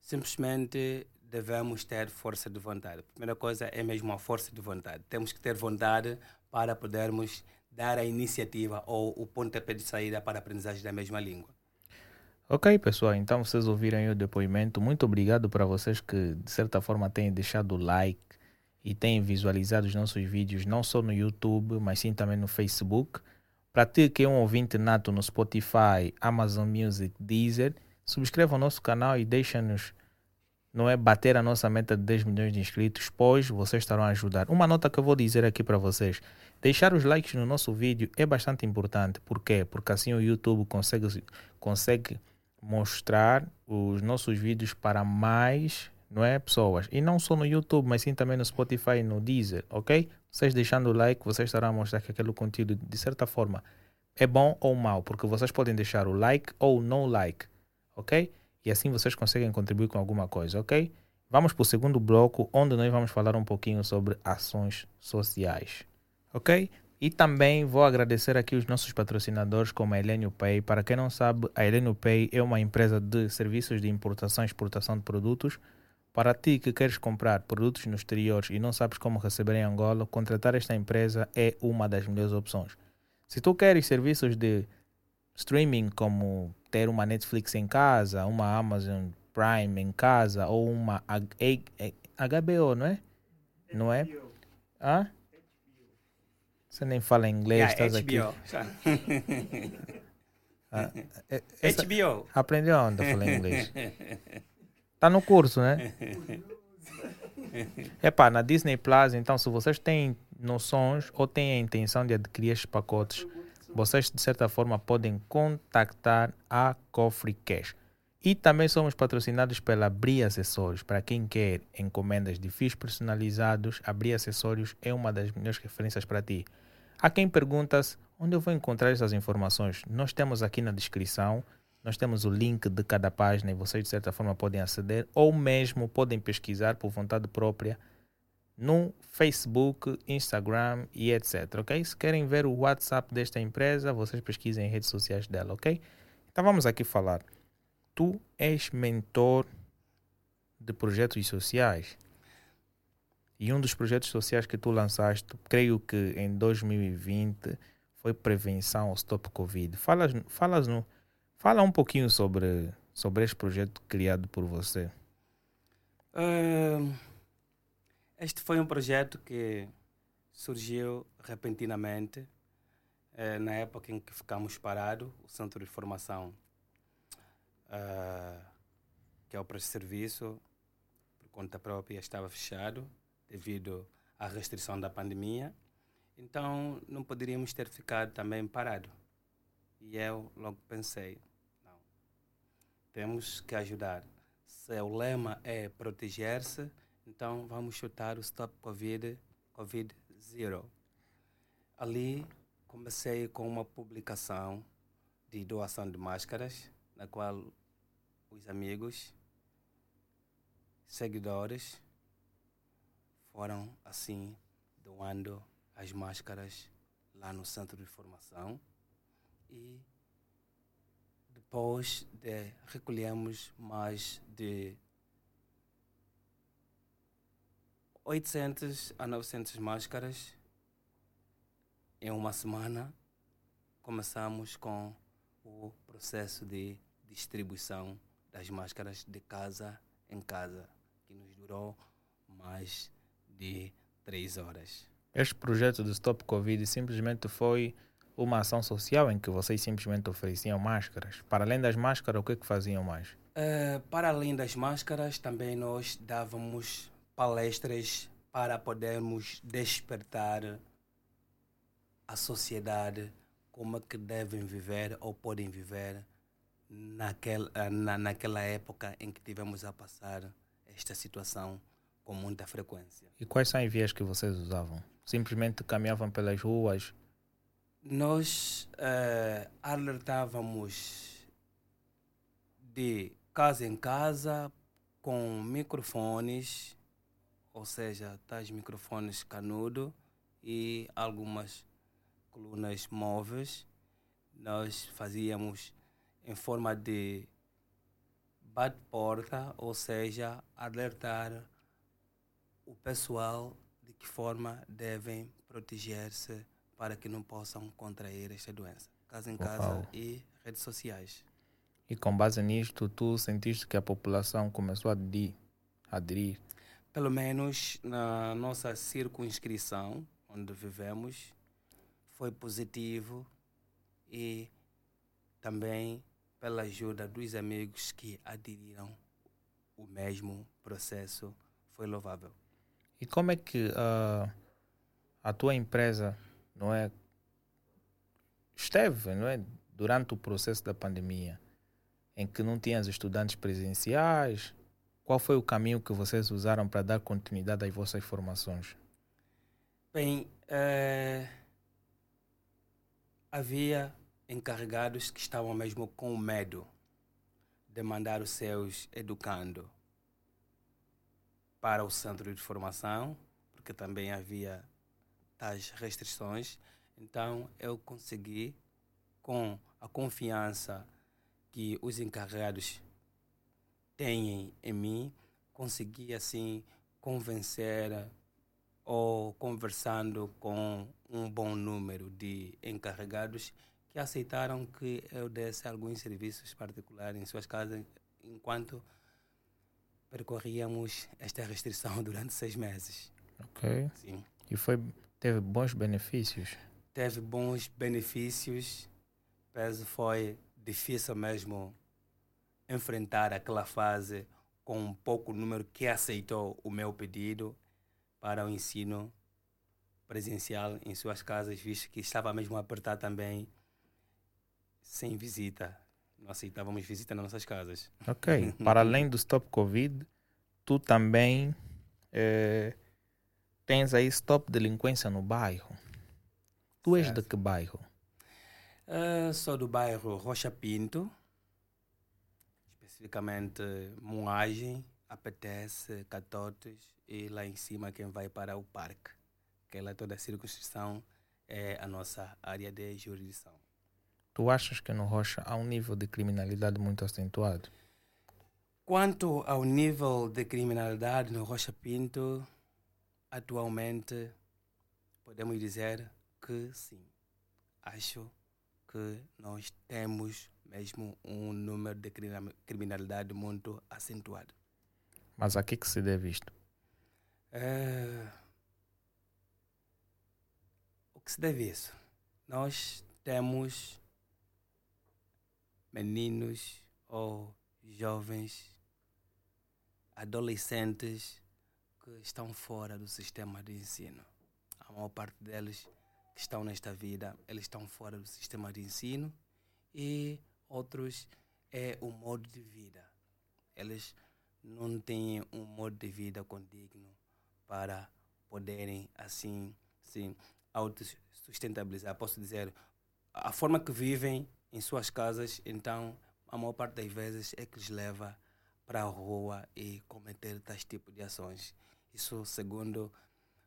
Speaker 2: simplesmente devemos ter força de vontade. A primeira coisa é mesmo a força de vontade. Temos que ter vontade para podermos dar a iniciativa ou o pontapé de saída para a aprendizagem da mesma língua.
Speaker 1: Ok, pessoal, então vocês ouviram o depoimento. Muito obrigado para vocês que, de certa forma, têm deixado o like e têm visualizado os nossos vídeos, não só no YouTube, mas sim também no Facebook. Para ti que é um ouvinte nato no Spotify, Amazon Music, Deezer, subscreva o nosso canal e deixa-nos não é bater a nossa meta de 10 milhões de inscritos, pois vocês estarão a ajudar. Uma nota que eu vou dizer aqui para vocês: deixar os likes no nosso vídeo é bastante importante. Por quê? Porque assim o YouTube consegue, consegue mostrar os nossos vídeos para mais não é, pessoas. E não só no YouTube, mas sim também no Spotify e no Deezer, ok? Vocês deixando o like, vocês estarão a mostrar que aquele conteúdo, de certa forma, é bom ou mal, porque vocês podem deixar o like ou não like, ok? E assim vocês conseguem contribuir com alguma coisa, ok? Vamos para o segundo bloco, onde nós vamos falar um pouquinho sobre ações sociais, ok? E também vou agradecer aqui os nossos patrocinadores, como a Elenio Pay. Para quem não sabe, a Elenio Pay é uma empresa de serviços de importação e exportação de produtos. Para ti que queres comprar produtos no exterior e não sabes como receber em Angola, contratar esta empresa é uma das melhores opções. Se tu queres serviços de streaming como ter uma Netflix em casa, uma Amazon Prime em casa ou uma HBO, não é? Não é? Hã? Você nem fala inglês, yeah, estás aqui. [laughs]
Speaker 2: ah, essa, HBO.
Speaker 1: Aprendeu onde a falar inglês? [laughs] Tá no curso, né? [laughs] Epá, na Disney Plus, então, se vocês têm noções ou têm a intenção de adquirir estes pacotes, vocês de certa forma podem contactar a Cofre Cash. E também somos patrocinados pela Bri Acessórios. Para quem quer encomendas de fios personalizados, a Bri Acessórios é uma das melhores referências para ti. Há quem pergunta onde eu vou encontrar essas informações. Nós temos aqui na descrição, nós temos o link de cada página e vocês de certa forma podem aceder ou mesmo podem pesquisar por vontade própria no Facebook, Instagram e etc. Ok? Se querem ver o WhatsApp desta empresa, vocês pesquisem em redes sociais dela, ok? Então vamos aqui falar. Tu és mentor de projetos sociais. E um dos projetos sociais que tu lançaste, creio que em 2020, foi prevenção ao Stop Covid. Falas no, fala um pouquinho sobre, sobre este projeto criado por você.
Speaker 2: Uh este foi um projeto que surgiu repentinamente, eh, na época em que ficamos parados, o centro de formação, uh, que é o preço serviço, por conta própria, estava fechado devido à restrição da pandemia. Então, não poderíamos ter ficado também parado. E eu logo pensei, não, temos que ajudar. Se o lema é proteger-se, então vamos chutar o Stop Covid, Covid Zero. Ali comecei com uma publicação de doação de máscaras, na qual os amigos, seguidores, foram assim doando as máscaras lá no centro de formação e depois de recolhemos mais de 800 a 900 máscaras em uma semana começamos com o processo de distribuição das máscaras de casa em casa que nos durou mais de três horas.
Speaker 1: Este projeto do Stop Covid simplesmente foi uma ação social em que vocês simplesmente ofereciam máscaras. Para além das máscaras, o que, é que faziam mais?
Speaker 2: Uh, para além das máscaras, também nós dávamos palestras para podermos despertar a sociedade como é que devem viver ou podem viver naquela, na, naquela época em que tivemos a passar esta situação com muita frequência.
Speaker 1: E quais são as vias que vocês usavam? Simplesmente caminhavam pelas ruas?
Speaker 2: Nós uh, alertávamos de casa em casa com microfones, ou seja, tais microfones canudo e algumas colunas móveis. Nós fazíamos em forma de bate-porta, ou seja, alertar o pessoal de que forma devem proteger-se para que não possam contrair esta doença. Casa em casa Uau. e redes sociais.
Speaker 1: E com base nisto, tu sentiste que a população começou a aderir? aderir?
Speaker 2: Pelo menos na nossa circunscrição, onde vivemos, foi positivo e também pela ajuda dos amigos que aderiram o mesmo processo foi louvável.
Speaker 1: E como é que uh, a tua empresa não é esteve não é durante o processo da pandemia em que não tinhas estudantes presenciais qual foi o caminho que vocês usaram para dar continuidade às vossas formações
Speaker 2: bem é havia encarregados que estavam mesmo com medo de mandar os seus educando para o centro de formação, porque também havia tais restrições. Então eu consegui, com a confiança que os encarregados têm em mim, consegui assim convencer ou conversando com um bom número de encarregados que aceitaram que eu desse alguns serviços particulares em suas casas enquanto percorríamos esta restrição [laughs] durante seis meses.
Speaker 1: Ok.
Speaker 2: Sim.
Speaker 1: E foi teve bons benefícios?
Speaker 2: Teve bons benefícios, mas foi difícil mesmo enfrentar aquela fase com um pouco número que aceitou o meu pedido para o ensino presencial em suas casas, visto que estava mesmo a apertar também sem visita. Não aceitávamos visita nas nossas casas.
Speaker 1: Ok. [laughs] para além do Stop Covid, tu também eh, tens aí Stop Delinquência no bairro. Tu és certo. de que bairro?
Speaker 2: Uh, sou do bairro Rocha Pinto, especificamente Moagem, Apetece, Catotes e lá em cima quem vai para o parque. Que lá toda a circunscrição é a nossa área de jurisdição.
Speaker 1: Tu achas que no Rocha há um nível de criminalidade muito acentuado?
Speaker 2: Quanto ao nível de criminalidade no Rocha Pinto, atualmente podemos dizer que sim. Acho que nós temos mesmo um número de criminalidade muito acentuado.
Speaker 1: Mas a que, que se deve isto?
Speaker 2: É... que se deve isso? Nós temos meninos ou jovens, adolescentes que estão fora do sistema de ensino. A maior parte deles que estão nesta vida, eles estão fora do sistema de ensino e outros é o modo de vida. Eles não têm um modo de vida condigno para poderem assim, sim, autossustentabilizar. Posso dizer, a forma que vivem em suas casas, então a maior parte das vezes é que os leva para a rua e cometer tais tipo de ações. Isso segundo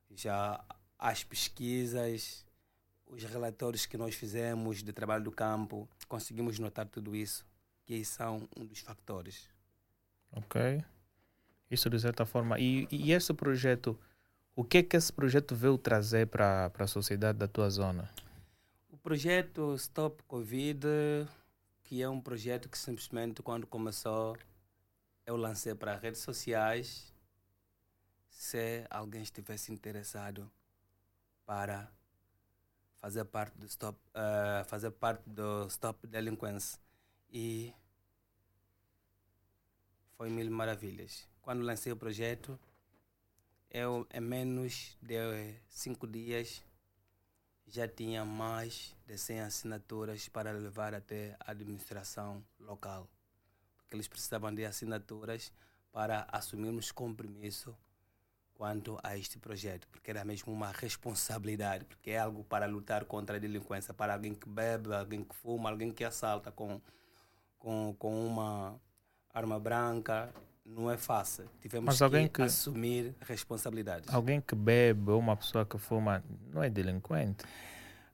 Speaker 2: já as pesquisas, os relatórios que nós fizemos de trabalho do campo, conseguimos notar tudo isso, que são um dos fatores.
Speaker 1: Ok. Isso de certa forma. E, e esse projeto, o que é que esse projeto veio trazer para a sociedade da tua zona?
Speaker 2: O projeto Stop Covid, que é um projeto que simplesmente quando começou eu lancei para redes sociais se alguém estivesse interessado para fazer parte do stop uh, fazer parte do stop delinquência e foi mil maravilhas. Quando lancei o projeto eu em menos de cinco dias já tinha mais de 100 assinaturas para levar até a administração local. Porque eles precisavam de assinaturas para assumirmos compromisso quanto a este projeto, porque era mesmo uma responsabilidade, porque é algo para lutar contra a delinquência, para alguém que bebe, alguém que fuma, alguém que assalta com, com, com uma arma branca, não é fácil. Tivemos que, que, assumir responsabilidades.
Speaker 1: Alguém que bebe ou uma pessoa que fuma não é delinquente?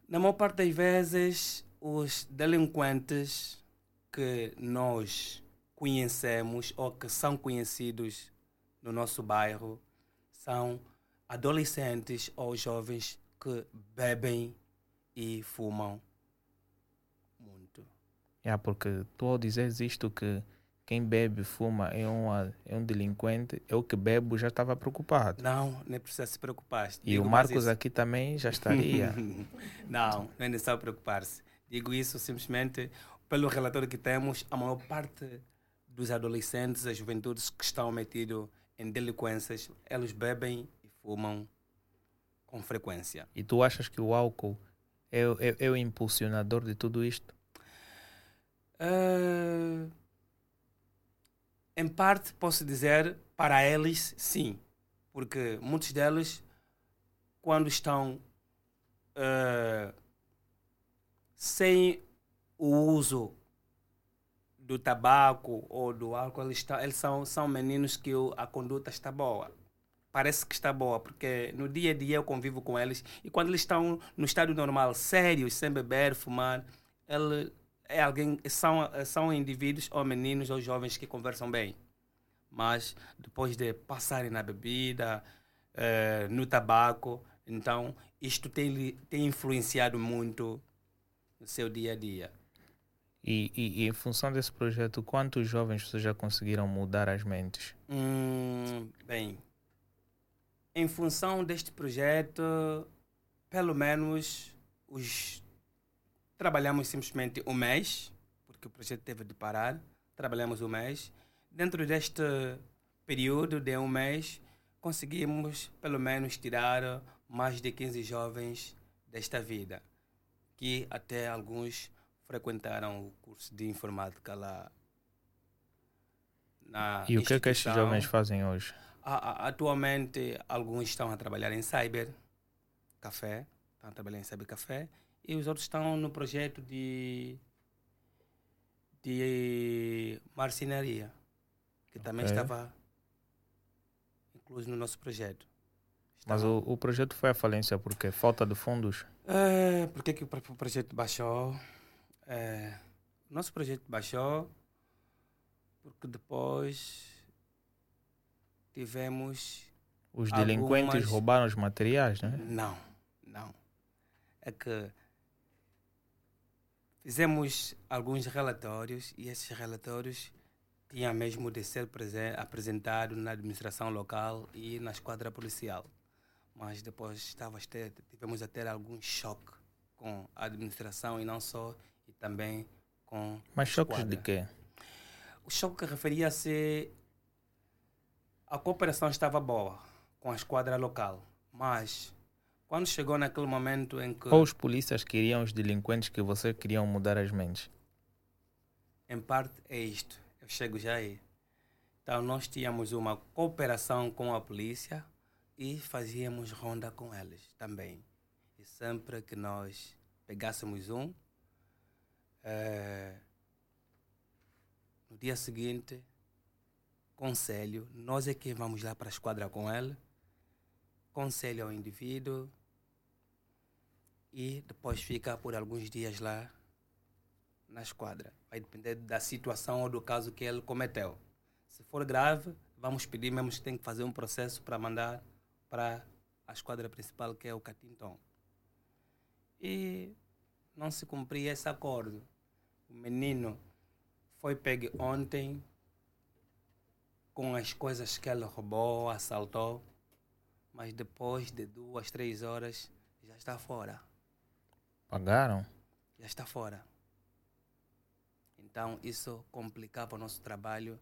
Speaker 2: Na maior parte das vezes, os delinquentes que nós conhecemos ou que são conhecidos no nosso bairro são adolescentes ou jovens que bebem e fumam muito.
Speaker 1: É, porque tu ao dizeres isto que quem bebe e fuma é, uma, é um delinquente, eu que bebo já estava preocupado.
Speaker 2: Não, nem precisa se preocupar.
Speaker 1: E Digo o Marcos aqui também já [laughs] estaria.
Speaker 2: não, não é necessário preocupar-se. Digo isso simplesmente pelo relatório que temos, a maior parte dos adolescentes, as juventudes que estão metidos em delinquências, eles bebem e fumam com frequência.
Speaker 1: E tu achas que o álcool é, é, é o impulsionador de tudo isto?
Speaker 2: Uh, em parte, posso dizer, para eles, sim. Porque muitos deles, quando estão uh, sem o uso do tabaco ou do álcool, eles, estão, eles são, são meninos que a conduta está boa. Parece que está boa, porque no dia a dia eu convivo com eles e quando eles estão no estado normal, sérios, sem beber, fumar, ele é alguém, são, são indivíduos ou meninos ou jovens que conversam bem. Mas depois de passarem na bebida, eh, no tabaco, então isto tem, tem influenciado muito no seu dia a dia.
Speaker 1: E, e, e, em função desse projeto, quantos jovens vocês já conseguiram mudar as mentes?
Speaker 2: Hum, bem, em função deste projeto, pelo menos os trabalhamos simplesmente um mês, porque o projeto teve de parar. Trabalhamos um mês. Dentro deste período de um mês, conseguimos pelo menos tirar mais de 15 jovens desta vida, que até alguns frequentaram o curso de informática lá
Speaker 1: na E o que é que estes jovens fazem hoje?
Speaker 2: Atualmente, alguns estão a trabalhar em cyber café, estão a trabalhar em cyber café, e os outros estão no projeto de de marcenaria, que okay. também estava incluso no nosso projeto.
Speaker 1: Mas o, o projeto foi à falência porque falta de fundos?
Speaker 2: É, porque que o projeto baixou? É, nosso projeto baixou porque depois tivemos.
Speaker 1: Os delinquentes algumas... roubaram os materiais, né?
Speaker 2: Não, não. É que fizemos alguns relatórios e esses relatórios tinham mesmo de ser apresentado na administração local e na esquadra policial. mas depois estava tivemos a ter algum choque com a administração e não só, e também com.
Speaker 1: Mas choques
Speaker 2: esquadra.
Speaker 1: de quê?
Speaker 2: O choque referia-se. A cooperação estava boa com a esquadra local, mas quando chegou naquele momento em que,
Speaker 1: Ou os polícias queriam os delinquentes que você queriam mudar as mentes?
Speaker 2: em parte, é isto, eu chego já aí. Então, nós tínhamos uma cooperação com a polícia e fazíamos ronda com eles também. E sempre que nós pegássemos um, eh, no dia seguinte, conselho, nós é quem vamos lá para a esquadra com ele, conselho ao indivíduo e depois fica por alguns dias lá na esquadra. Vai depender da situação ou do caso que ele cometeu. Se for grave, vamos pedir mesmo que tem que fazer um processo para mandar para a esquadra principal, que é o Catinton. E não se cumpria esse acordo. O menino foi pegue ontem com as coisas que ele roubou, assaltou, mas depois de duas, três horas já está fora.
Speaker 1: Pagaram?
Speaker 2: Já está fora. Então isso complicava o nosso trabalho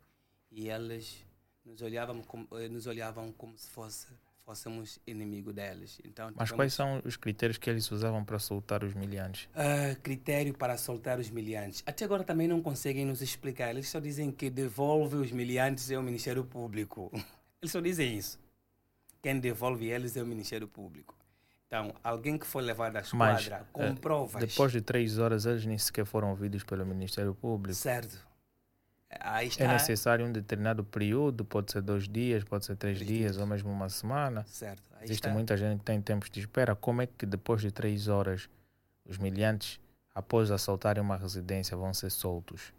Speaker 2: e eles nos olhavam como, eh, nos olhavam como se fosse, fôssemos inimigo deles. Então,
Speaker 1: Mas
Speaker 2: tivemos,
Speaker 1: quais são os critérios que eles usavam para soltar os miliantes?
Speaker 2: ah, critério para soltar os miliantes. Até agora também não conseguem nos explicar. Eles só dizem que devolve os miliantes é o Ministério Público. [laughs] Eles só dizem isso. Quem devolve eles é o Ministério Público. Então, alguém que foi levado à
Speaker 1: Mas,
Speaker 2: esquadra
Speaker 1: eh,
Speaker 2: com provas.
Speaker 1: Depois de três horas, eles nem sequer foram ouvidos pelo Ministério Público.
Speaker 2: Certo. Aí
Speaker 1: É
Speaker 2: está.
Speaker 1: necessário um determinado período, pode ser dois dias, pode ser três
Speaker 2: Três
Speaker 1: dias,
Speaker 2: dias.
Speaker 1: ou mesmo uma semana.
Speaker 2: Certo. Aí
Speaker 1: Existe
Speaker 2: está.
Speaker 1: muita gente que tem tempos de espera. Como é que depois de três horas os miliantes, após assaltarem uma residência, vão ser soltos?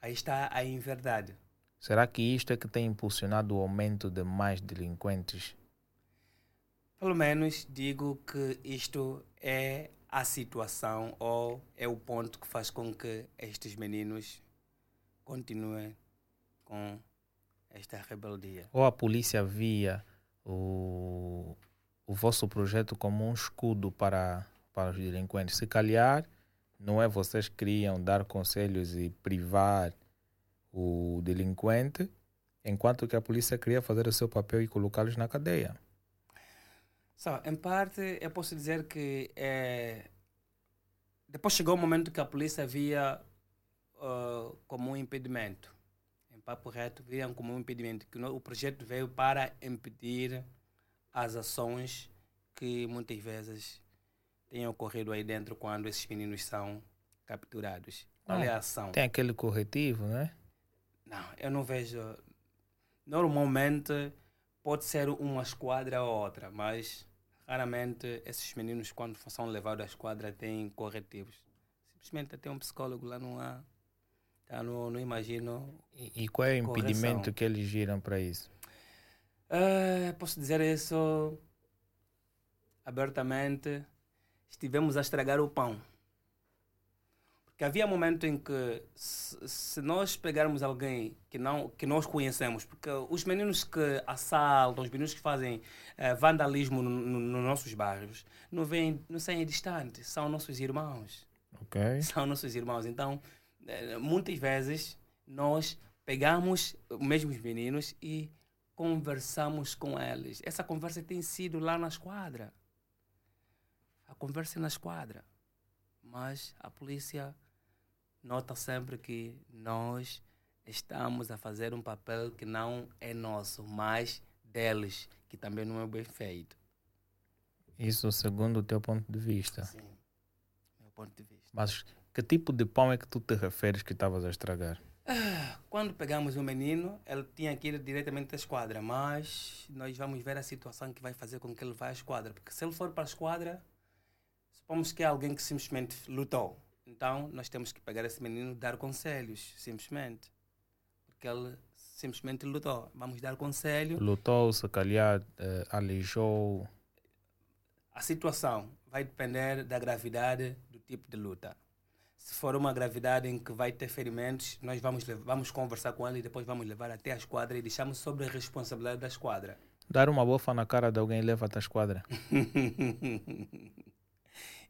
Speaker 2: Aí está a inverdade.
Speaker 1: Será que isto é que tem impulsionado o aumento de mais delinquentes?
Speaker 2: Pelo menos digo que isto é a situação ou é o ponto que faz com que estes meninos continuem com esta rebeldia.
Speaker 1: Ou a polícia via o, o vosso projeto como um escudo para, para os delinquentes? Se calhar, não é vocês que queriam dar conselhos e privar o delinquente, enquanto que a polícia queria fazer o seu papel e colocá-los na cadeia.
Speaker 2: Só, em parte, eu posso dizer que é, depois chegou o momento que a polícia via ah, como um impedimento. Em papo reto, viam como um impedimento. Que o projeto veio para impedir as ações que muitas vezes têm ocorrido aí dentro quando esses meninos são capturados. Qual é a ação?
Speaker 1: Tem aquele corretivo, né?
Speaker 2: Não, eu não vejo. Normalmente pode ser uma esquadra ou outra, mas raramente esses meninos, quando são levados à esquadra, têm corretivos. Simplesmente até um psicólogo lá não há. Tá, não, não imagino.
Speaker 1: E, e qual é o
Speaker 2: Correção.
Speaker 1: impedimento que eles giram para isso?
Speaker 2: Ah, posso dizer isso abertamente. Estivemos a estragar o pão. Porque havia momento em que, se, se nós pegarmos alguém que, não, que nós conhecemos, porque os meninos que assaltam, os meninos que fazem eh, vandalismo no- no- nos nossos bairros, não, vêm, não saem distantes, são nossos irmãos
Speaker 1: Ok?
Speaker 2: são nossos irmãos. Então, muitas vezes nós pegamos os mesmos meninos e conversamos com eles. Essa conversa tem sido lá na esquadra. A conversa é na esquadra. Mas a polícia nota sempre que nós estamos a fazer um papel que não é nosso, mas deles, que também não é bem feito.
Speaker 1: Isso segundo o teu ponto de vista.
Speaker 2: Sim, meu ponto de vista.
Speaker 1: Mas que tipo de pão é que tu te referes que estavas a estragar?
Speaker 2: Quando pegamos o menino, ele tinha que ir diretamente à esquadra, mas nós vamos ver a situação que vai fazer com que ele vá à esquadra. Porque se ele for para a esquadra, supomos que é alguém que simplesmente lutou. Então, nós temos que pegar esse menino e dar conselhos, simplesmente. Porque ele simplesmente lutou. Vamos dar conselho.
Speaker 1: Lutou, se calhar eh, aleijou.
Speaker 2: A situação vai depender da gravidade do tipo de luta. Se for uma gravidade em que vai ter ferimentos, nós vamos, vamos conversar com ele e depois vamos levar até a esquadra e deixamos sobre a responsabilidade da esquadra.
Speaker 1: Dar uma bofa na cara de alguém leva-te à esquadra. [laughs]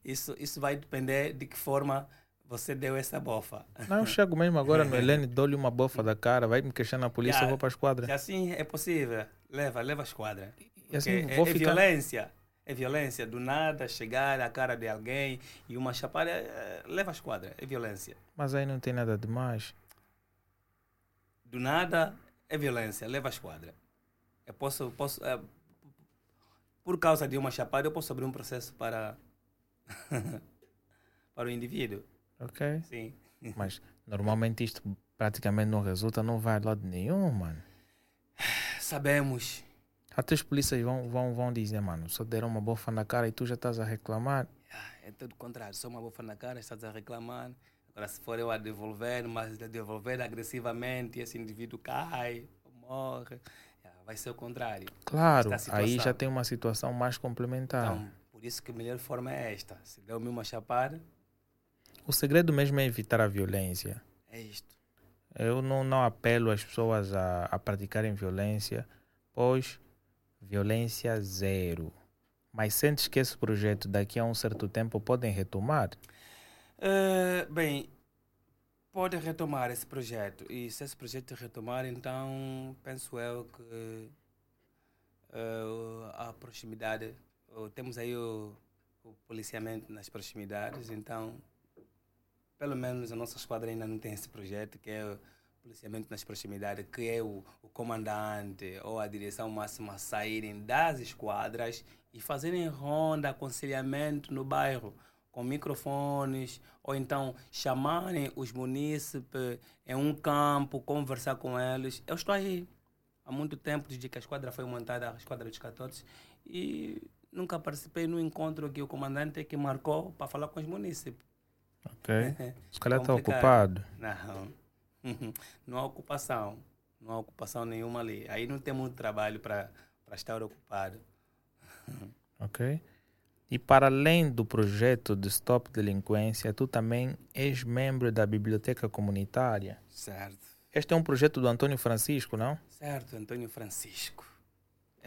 Speaker 2: isso, isso vai depender de que forma você deu essa bofa.
Speaker 1: Não, eu chego mesmo agora no [laughs] Helene, dou-lhe uma bofa da cara, vai me questionar na polícia,
Speaker 2: Já,
Speaker 1: eu vou para a esquadra.
Speaker 2: Assim é possível, leva, leva a esquadra.
Speaker 1: E assim vou
Speaker 2: é, é
Speaker 1: ficar.
Speaker 2: violência. É violência. Do nada chegar à cara de alguém e uma chapada, é, leva a esquadra. É violência.
Speaker 1: Mas aí não tem nada demais.
Speaker 2: Do nada é violência. Leva a esquadra. Eu posso, posso é, por causa de uma chapada, eu posso abrir um processo para [laughs] para o indivíduo.
Speaker 1: Ok?
Speaker 2: Sim.
Speaker 1: Mas normalmente isto praticamente não resulta, não vai a lado nenhum, mano. [sighs]
Speaker 2: Sabemos.
Speaker 1: Até os polícias vão, vão, vão dizer, mano, só deram uma bofa na cara e tu já estás a reclamar.
Speaker 2: Ah, É tudo o contrário. Só uma bofa na cara, estás a reclamar. Agora, se for eu a devolver, mas a devolver agressivamente, esse indivíduo cai, morre, ah, vai ser o contrário.
Speaker 1: Claro, aí já tem uma situação mais complementar.
Speaker 2: Então, por isso que a melhor forma é esta. Se deu-me uma chapada,
Speaker 1: O segredo mesmo é evitar a violência.
Speaker 2: é isto.
Speaker 1: Eu não, não apelo as pessoas a, a praticarem violência, pois violência zero. Mas sentes que esse projeto daqui a um certo tempo podem retomar?
Speaker 2: Eh, bem, pode retomar esse projeto. E se esse projeto retomar, então penso eu que eh, a proximidade, oh, temos aí o, o policiamento nas proximidades, então pelo menos a nossa esquadra ainda não tem esse projeto, que é policiamento nas proximidades, que é o, o comandante ou a direção máxima saírem das esquadras e fazerem ronda, aconselhamento no bairro com microfones, ou então chamarem os munícipes em um campo, conversar com eles. Eu estou aí há muito tempo, desde que a esquadra foi montada, a esquadra dos 14, e nunca participei no encontro que o comandante que marcou para falar com os munícipes.
Speaker 1: Ok. Se calhar está
Speaker 2: Complicado.
Speaker 1: ocupado.
Speaker 2: Não, não há ocupação, não há ocupação nenhuma ali. Aí não tem muito trabalho para estar ocupado. [laughs]
Speaker 1: Ok. E para além do projeto de Stop Delinquência, tu também és membro da Biblioteca Comunitária.
Speaker 2: Certo.
Speaker 1: Este é um projeto do Antônio Francisco, não?
Speaker 2: Certo, Antônio Francisco.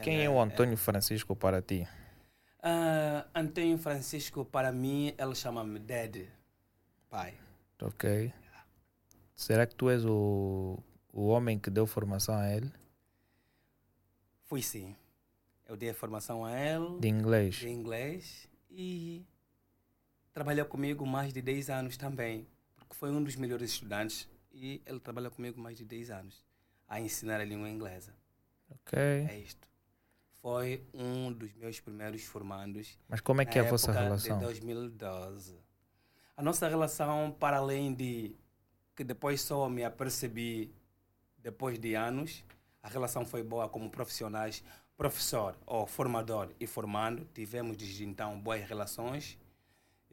Speaker 1: Quem
Speaker 2: Ele
Speaker 1: é o Antônio Francisco para ti?
Speaker 2: Ah, Antônio Francisco, para mim, ele chama-me Dad, pai.
Speaker 1: Ok. Será que tu és o, o homem que deu formação a ele?
Speaker 2: Fui sim. Eu dei a formação a ele
Speaker 1: De inglês?
Speaker 2: de inglês e trabalhou comigo mais de 10 anos também, porque foi um dos melhores estudantes e ele trabalhou comigo mais de 10 anos a ensinar a língua inglesa.
Speaker 1: Ok.
Speaker 2: É isto. Foi um dos meus primeiros formandos
Speaker 1: Mas como é que é a vossa relação?
Speaker 2: De 2012. A nossa relação, para além de que depois só me apercebi depois de anos, a relação foi boa como profissionais, professor ou formador e formando. Tivemos desde então boas relações.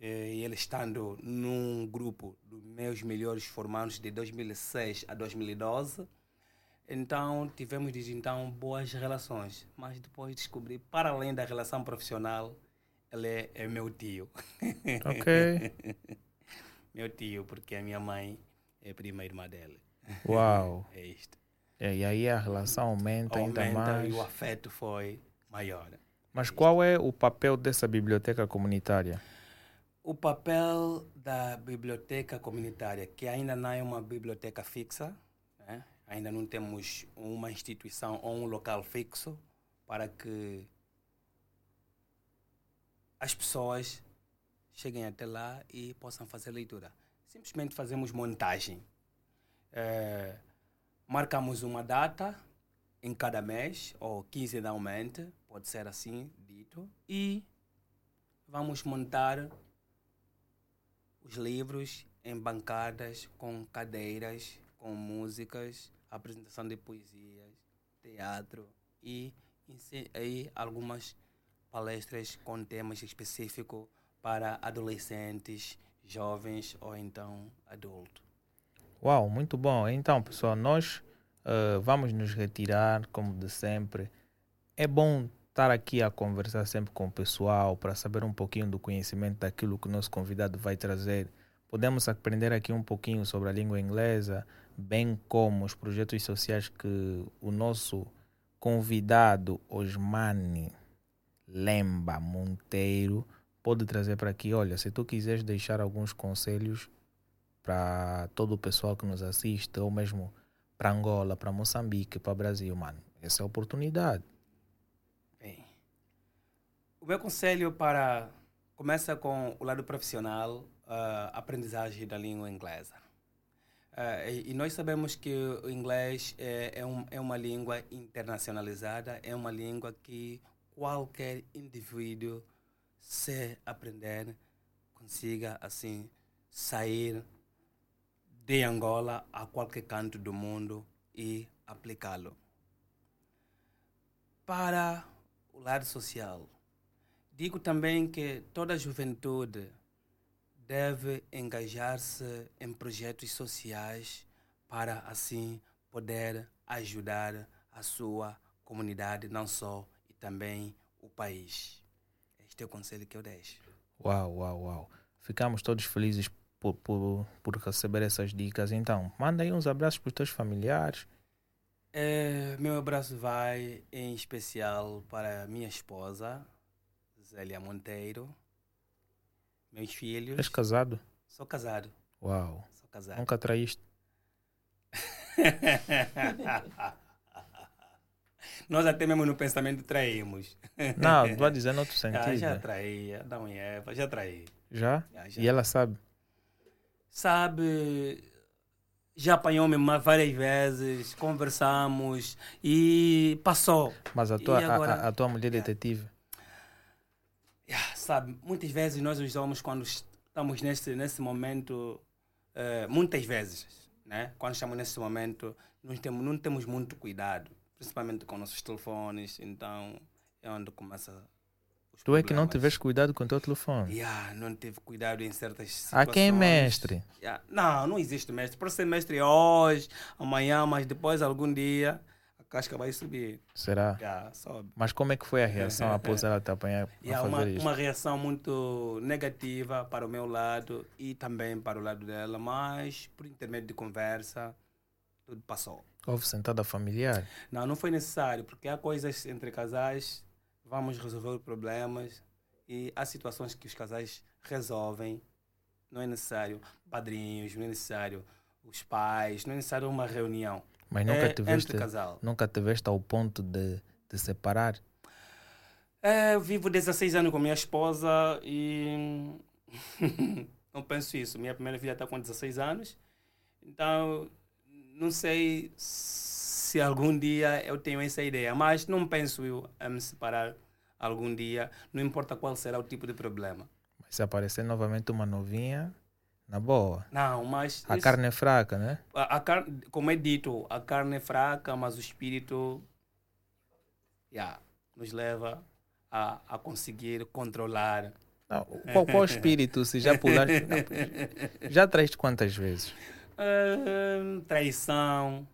Speaker 2: Eh, E ele estando num grupo dos meus melhores formandos de 2006 a 2012. Então, tivemos desde então boas relações. Mas depois descobri, para além da relação profissional, ele é, é meu tio.
Speaker 1: Ok. [laughs]
Speaker 2: meu tio, porque a minha mãe é prima irmã dele.
Speaker 1: Uau. [laughs]
Speaker 2: É isto.
Speaker 1: É, E aí a relação aumenta ainda
Speaker 2: Aumenta
Speaker 1: mais.
Speaker 2: e o afeto foi maior.
Speaker 1: Mas qual é o papel dessa biblioteca comunitária?
Speaker 2: O papel da biblioteca comunitária, que ainda não é uma biblioteca fixa, né? ainda não temos uma instituição ou um local fixo para que as pessoas cheguem até lá e possam fazer leitura. Simplesmente fazemos montagem. Eh, marcamos uma data em cada mês, ou quinzenalmente, pode ser assim dito, e vamos montar os livros em bancadas com cadeiras, com músicas, apresentação de poesias, teatro e aí algumas palestras com temas específicos para adolescentes, jovens ou então adultos.
Speaker 1: Uau, muito bom. Então, pessoal, nós eh, vamos nos retirar, como de sempre. É bom estar aqui a conversar sempre com o pessoal para saber um pouquinho do conhecimento daquilo que o nosso convidado vai trazer. Podemos aprender aqui um pouquinho sobre a língua inglesa, bem como os projetos sociais que o nosso convidado Osmani Lemba Monteiro pode trazer para aqui. Olha, se tu quiseres deixar alguns conselhos para todo o pessoal que nos assiste, ou mesmo para Angola, para Moçambique, para Brasil, mano, essa é a oportunidade.
Speaker 2: Bem, o meu conselho para começa com o lado profissional, uh, aprendizagem da língua inglesa. Uh, e, e, nós sabemos que o inglês é, é, um, é uma língua internacionalizada, é uma língua que qualquer indivíduo, se aprender, consiga assim sair de Angola a qualquer canto do mundo e aplicá-lo. Para o lado social, digo também que toda a juventude deve engajar-se em projetos sociais para assim poder ajudar a sua comunidade, não só, e também o país. O conselho que eu deixo.
Speaker 1: Uau, uau, uau. Ficamos todos felizes por, por, por receber essas dicas. Então, manda aí uns abraços para os teus familiares.
Speaker 2: É, meu abraço vai em especial para minha esposa, Zélia Monteiro, meus filhos.
Speaker 1: És casado?
Speaker 2: Sou casado.
Speaker 1: Uau.
Speaker 2: Sou casado.
Speaker 1: Nunca traíste? [laughs]
Speaker 2: Nós até mesmo no pensamento traímos.
Speaker 1: Não, [laughs] estou dizendo no outro
Speaker 2: ah,
Speaker 1: sentido.
Speaker 2: Já, já traí, da mulher, já traí.
Speaker 1: Já? já, já. E ela sabe?
Speaker 2: Sabe, já apanhou-me várias vezes, conversamos e passou.
Speaker 1: Mas a tua, agora, a, a, tua mulher detetive?
Speaker 2: yeah, sabe, muitas vezes nós os homens, quando estamos nesse, nesse momento, uh, muitas vezes, né? quando estamos nesse momento, nós temos, não temos muito cuidado, principalmente com nossos telefones, então é onde começa
Speaker 1: Tu problemas. é que não tiveste cuidado com o teu telefone.
Speaker 2: Yeah, não tive cuidado em certas situações.
Speaker 1: A quem é mestre?
Speaker 2: Yeah. Não, não existe mestre. Pode ser mestre hoje, amanhã, mas depois, algum dia, casca vai subir.
Speaker 1: Será?
Speaker 2: Yeah, sobe.
Speaker 1: Mas como é que foi a reação [laughs] após ela te apanhar
Speaker 2: yeah, uma, uma reação muito negativa para o meu lado e também para o lado dela, mas por intermédio de conversa, tudo passou.
Speaker 1: Houve sentada familiar?
Speaker 2: Não, não foi necessário, porque há coisas entre casais, vamos resolver problemas e há situações que os casais resolvem. Não é necessário padrinhos, não é necessário os pais, não é necessário uma reunião.
Speaker 1: Mas nunca é, tiveste, nunca tiveste ao ponto de, de separar?
Speaker 2: É, eu vivo 16 anos com minha esposa e [laughs] não penso isso. Minha primeira filha está com 16 anos, então não sei se algum dia eu tenho essa ideia, mas não penso eu em me separar algum dia, não importa qual será o tipo de problema.
Speaker 1: Mas se aparecer novamente uma novinha, na boa.
Speaker 2: Não, mas.
Speaker 1: A isso, carne é fraca, né?
Speaker 2: A, a car, como é dito, a carne é fraca, mas o espírito yeah, nos leva a, a conseguir controlar.
Speaker 1: Não, qual, qual [laughs] espírito? Se já pular. já traíste quantas vezes?
Speaker 2: Uh, traição.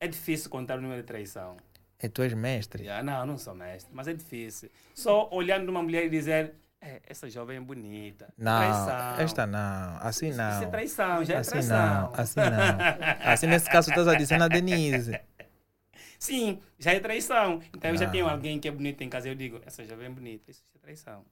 Speaker 2: É difícil contar o número de traição.
Speaker 1: E tu és mestre?
Speaker 2: Yeah, não, não sou mestre, mas é difícil. Só olhando uma mulher e dizer é, essa jovem é bonita.
Speaker 1: Não, traição. esta não. Assim não. Isso
Speaker 2: é traição, já é
Speaker 1: assim
Speaker 2: traição.
Speaker 1: Não, assim não. Assim nesse caso estás a dizer na Denise. [laughs]
Speaker 2: Sim, já é traição. Então não. eu já tenho alguém que é bonito em casa eu digo, essa jovem é bonita, isso é traição.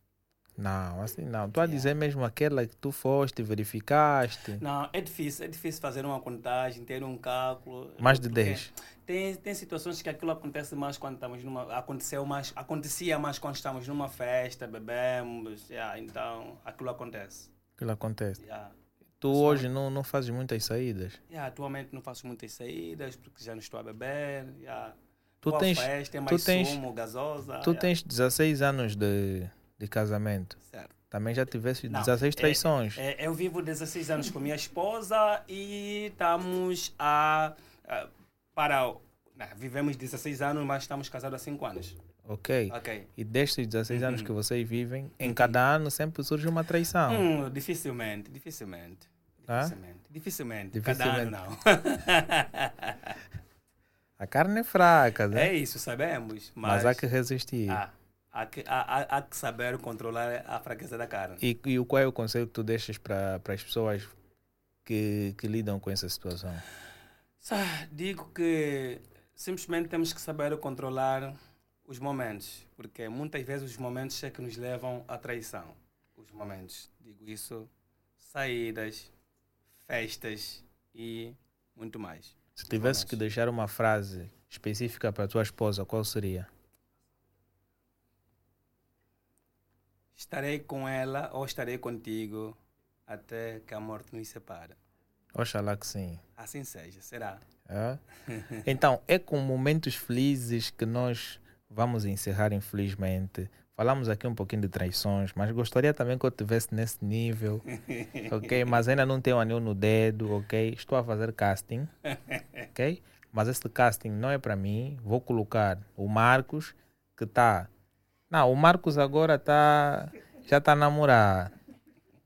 Speaker 1: Não, assim não. Tu a dizer mesmo aquela que tu foste, verificaste.
Speaker 2: Não, é difícil, é difícil fazer uma contagem, ter um cálculo.
Speaker 1: Mais de 10.
Speaker 2: Tem, tem situações que aquilo acontece mais quando estamos numa. Aconteceu mais, acontecia mais quando estamos numa festa, bebemos, yeah, então aquilo acontece.
Speaker 1: Aquilo acontece.
Speaker 2: Yeah.
Speaker 1: Tu Só... hoje não, não fazes muitas saídas?
Speaker 2: Yeah, atualmente não faço muitas saídas porque já não estou a beber. Yeah.
Speaker 1: Tu tens,
Speaker 2: festa, tem mais
Speaker 1: tu tens,
Speaker 2: sumo, gasosa.
Speaker 1: Tu yeah. tens 16 anos de de casamento.
Speaker 2: Certo.
Speaker 1: Também já tivesse 16 traições.
Speaker 2: É, é, eu vivo 16 anos com minha esposa e estamos a. a para. Não, vivemos 16 anos, mas estamos casados há 5 anos.
Speaker 1: Ok.
Speaker 2: okay.
Speaker 1: E destes 16 uhum. anos que vocês vivem, em cada ano sempre surge uma traição.
Speaker 2: Hum, dificilmente, dificilmente. Dificilmente. Dificilmente.
Speaker 1: dificilmente.
Speaker 2: Cada ano não. [laughs]
Speaker 1: A carne é fraca, né?
Speaker 2: É isso, sabemos.
Speaker 1: Mas, mas há que resistir.
Speaker 2: Ah. Há que, há, há que saber controlar a fraqueza da carne.
Speaker 1: E, e qual é o conselho que tu deixas para as pessoas que, que lidam com essa situação?
Speaker 2: Digo que Simplesmente temos que saber controlar os momentos, porque muitas vezes os momentos é que nos levam à traição. Os momentos, digo isso, saídas, festas e muito mais.
Speaker 1: Se tivesse que deixar uma frase específica para a tua esposa, qual seria?
Speaker 2: Estarei com ela ou estarei contigo até que a morte nos separe.
Speaker 1: Oxalá que sim.
Speaker 2: Assim seja, será?
Speaker 1: É? [laughs] Então, é com momentos felizes que nós vamos encerrar, infelizmente. Falamos aqui um pouquinho de traições, mas gostaria também que eu estivesse nesse nível, [laughs] ok? Mas ainda não tenho anel no dedo, ok? Estou a fazer casting, ok? [laughs] Mas esse casting não é para mim. Vou colocar o Marcos, que está... Não, o Marcos agora está... Já está a namorar.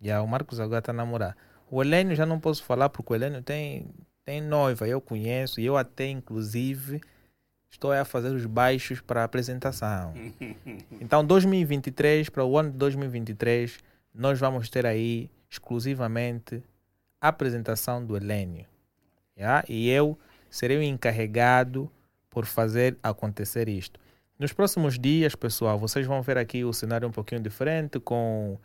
Speaker 1: Já, o Marcos agora está a namorar. O Helênio já não posso falar porque o Helênio tem, tem noiva, eu conheço, e eu até inclusive estou a fazer os baixos para a apresentação. [laughs] Então, 2023, para o ano de 2023, nós vamos ter aí exclusivamente a apresentação do Helênio. Yeah? E eu serei o encarregado por fazer acontecer isto. Nos próximos dias, pessoal, vocês vão ver aqui o cenário um pouquinho diferente com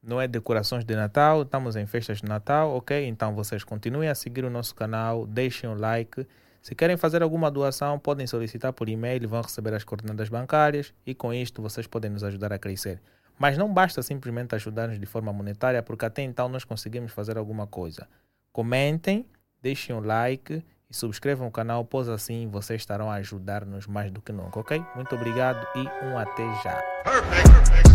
Speaker 1: não é decorações de Natal, estamos em festas de Natal, ok? Então vocês continuem a seguir o nosso canal, deixem o like. Se querem fazer alguma doação, podem solicitar por e-mail, vão receber as coordenadas bancárias e com isto vocês podem nos ajudar a crescer. Mas não basta simplesmente ajudar-nos de forma monetária, porque até então nós conseguimos fazer alguma coisa. Comentem, deixem o like e subscrevam o canal, pois assim vocês estarão a ajudar-nos mais do que nunca, ok? Muito obrigado e um até já. Perfect, perfect.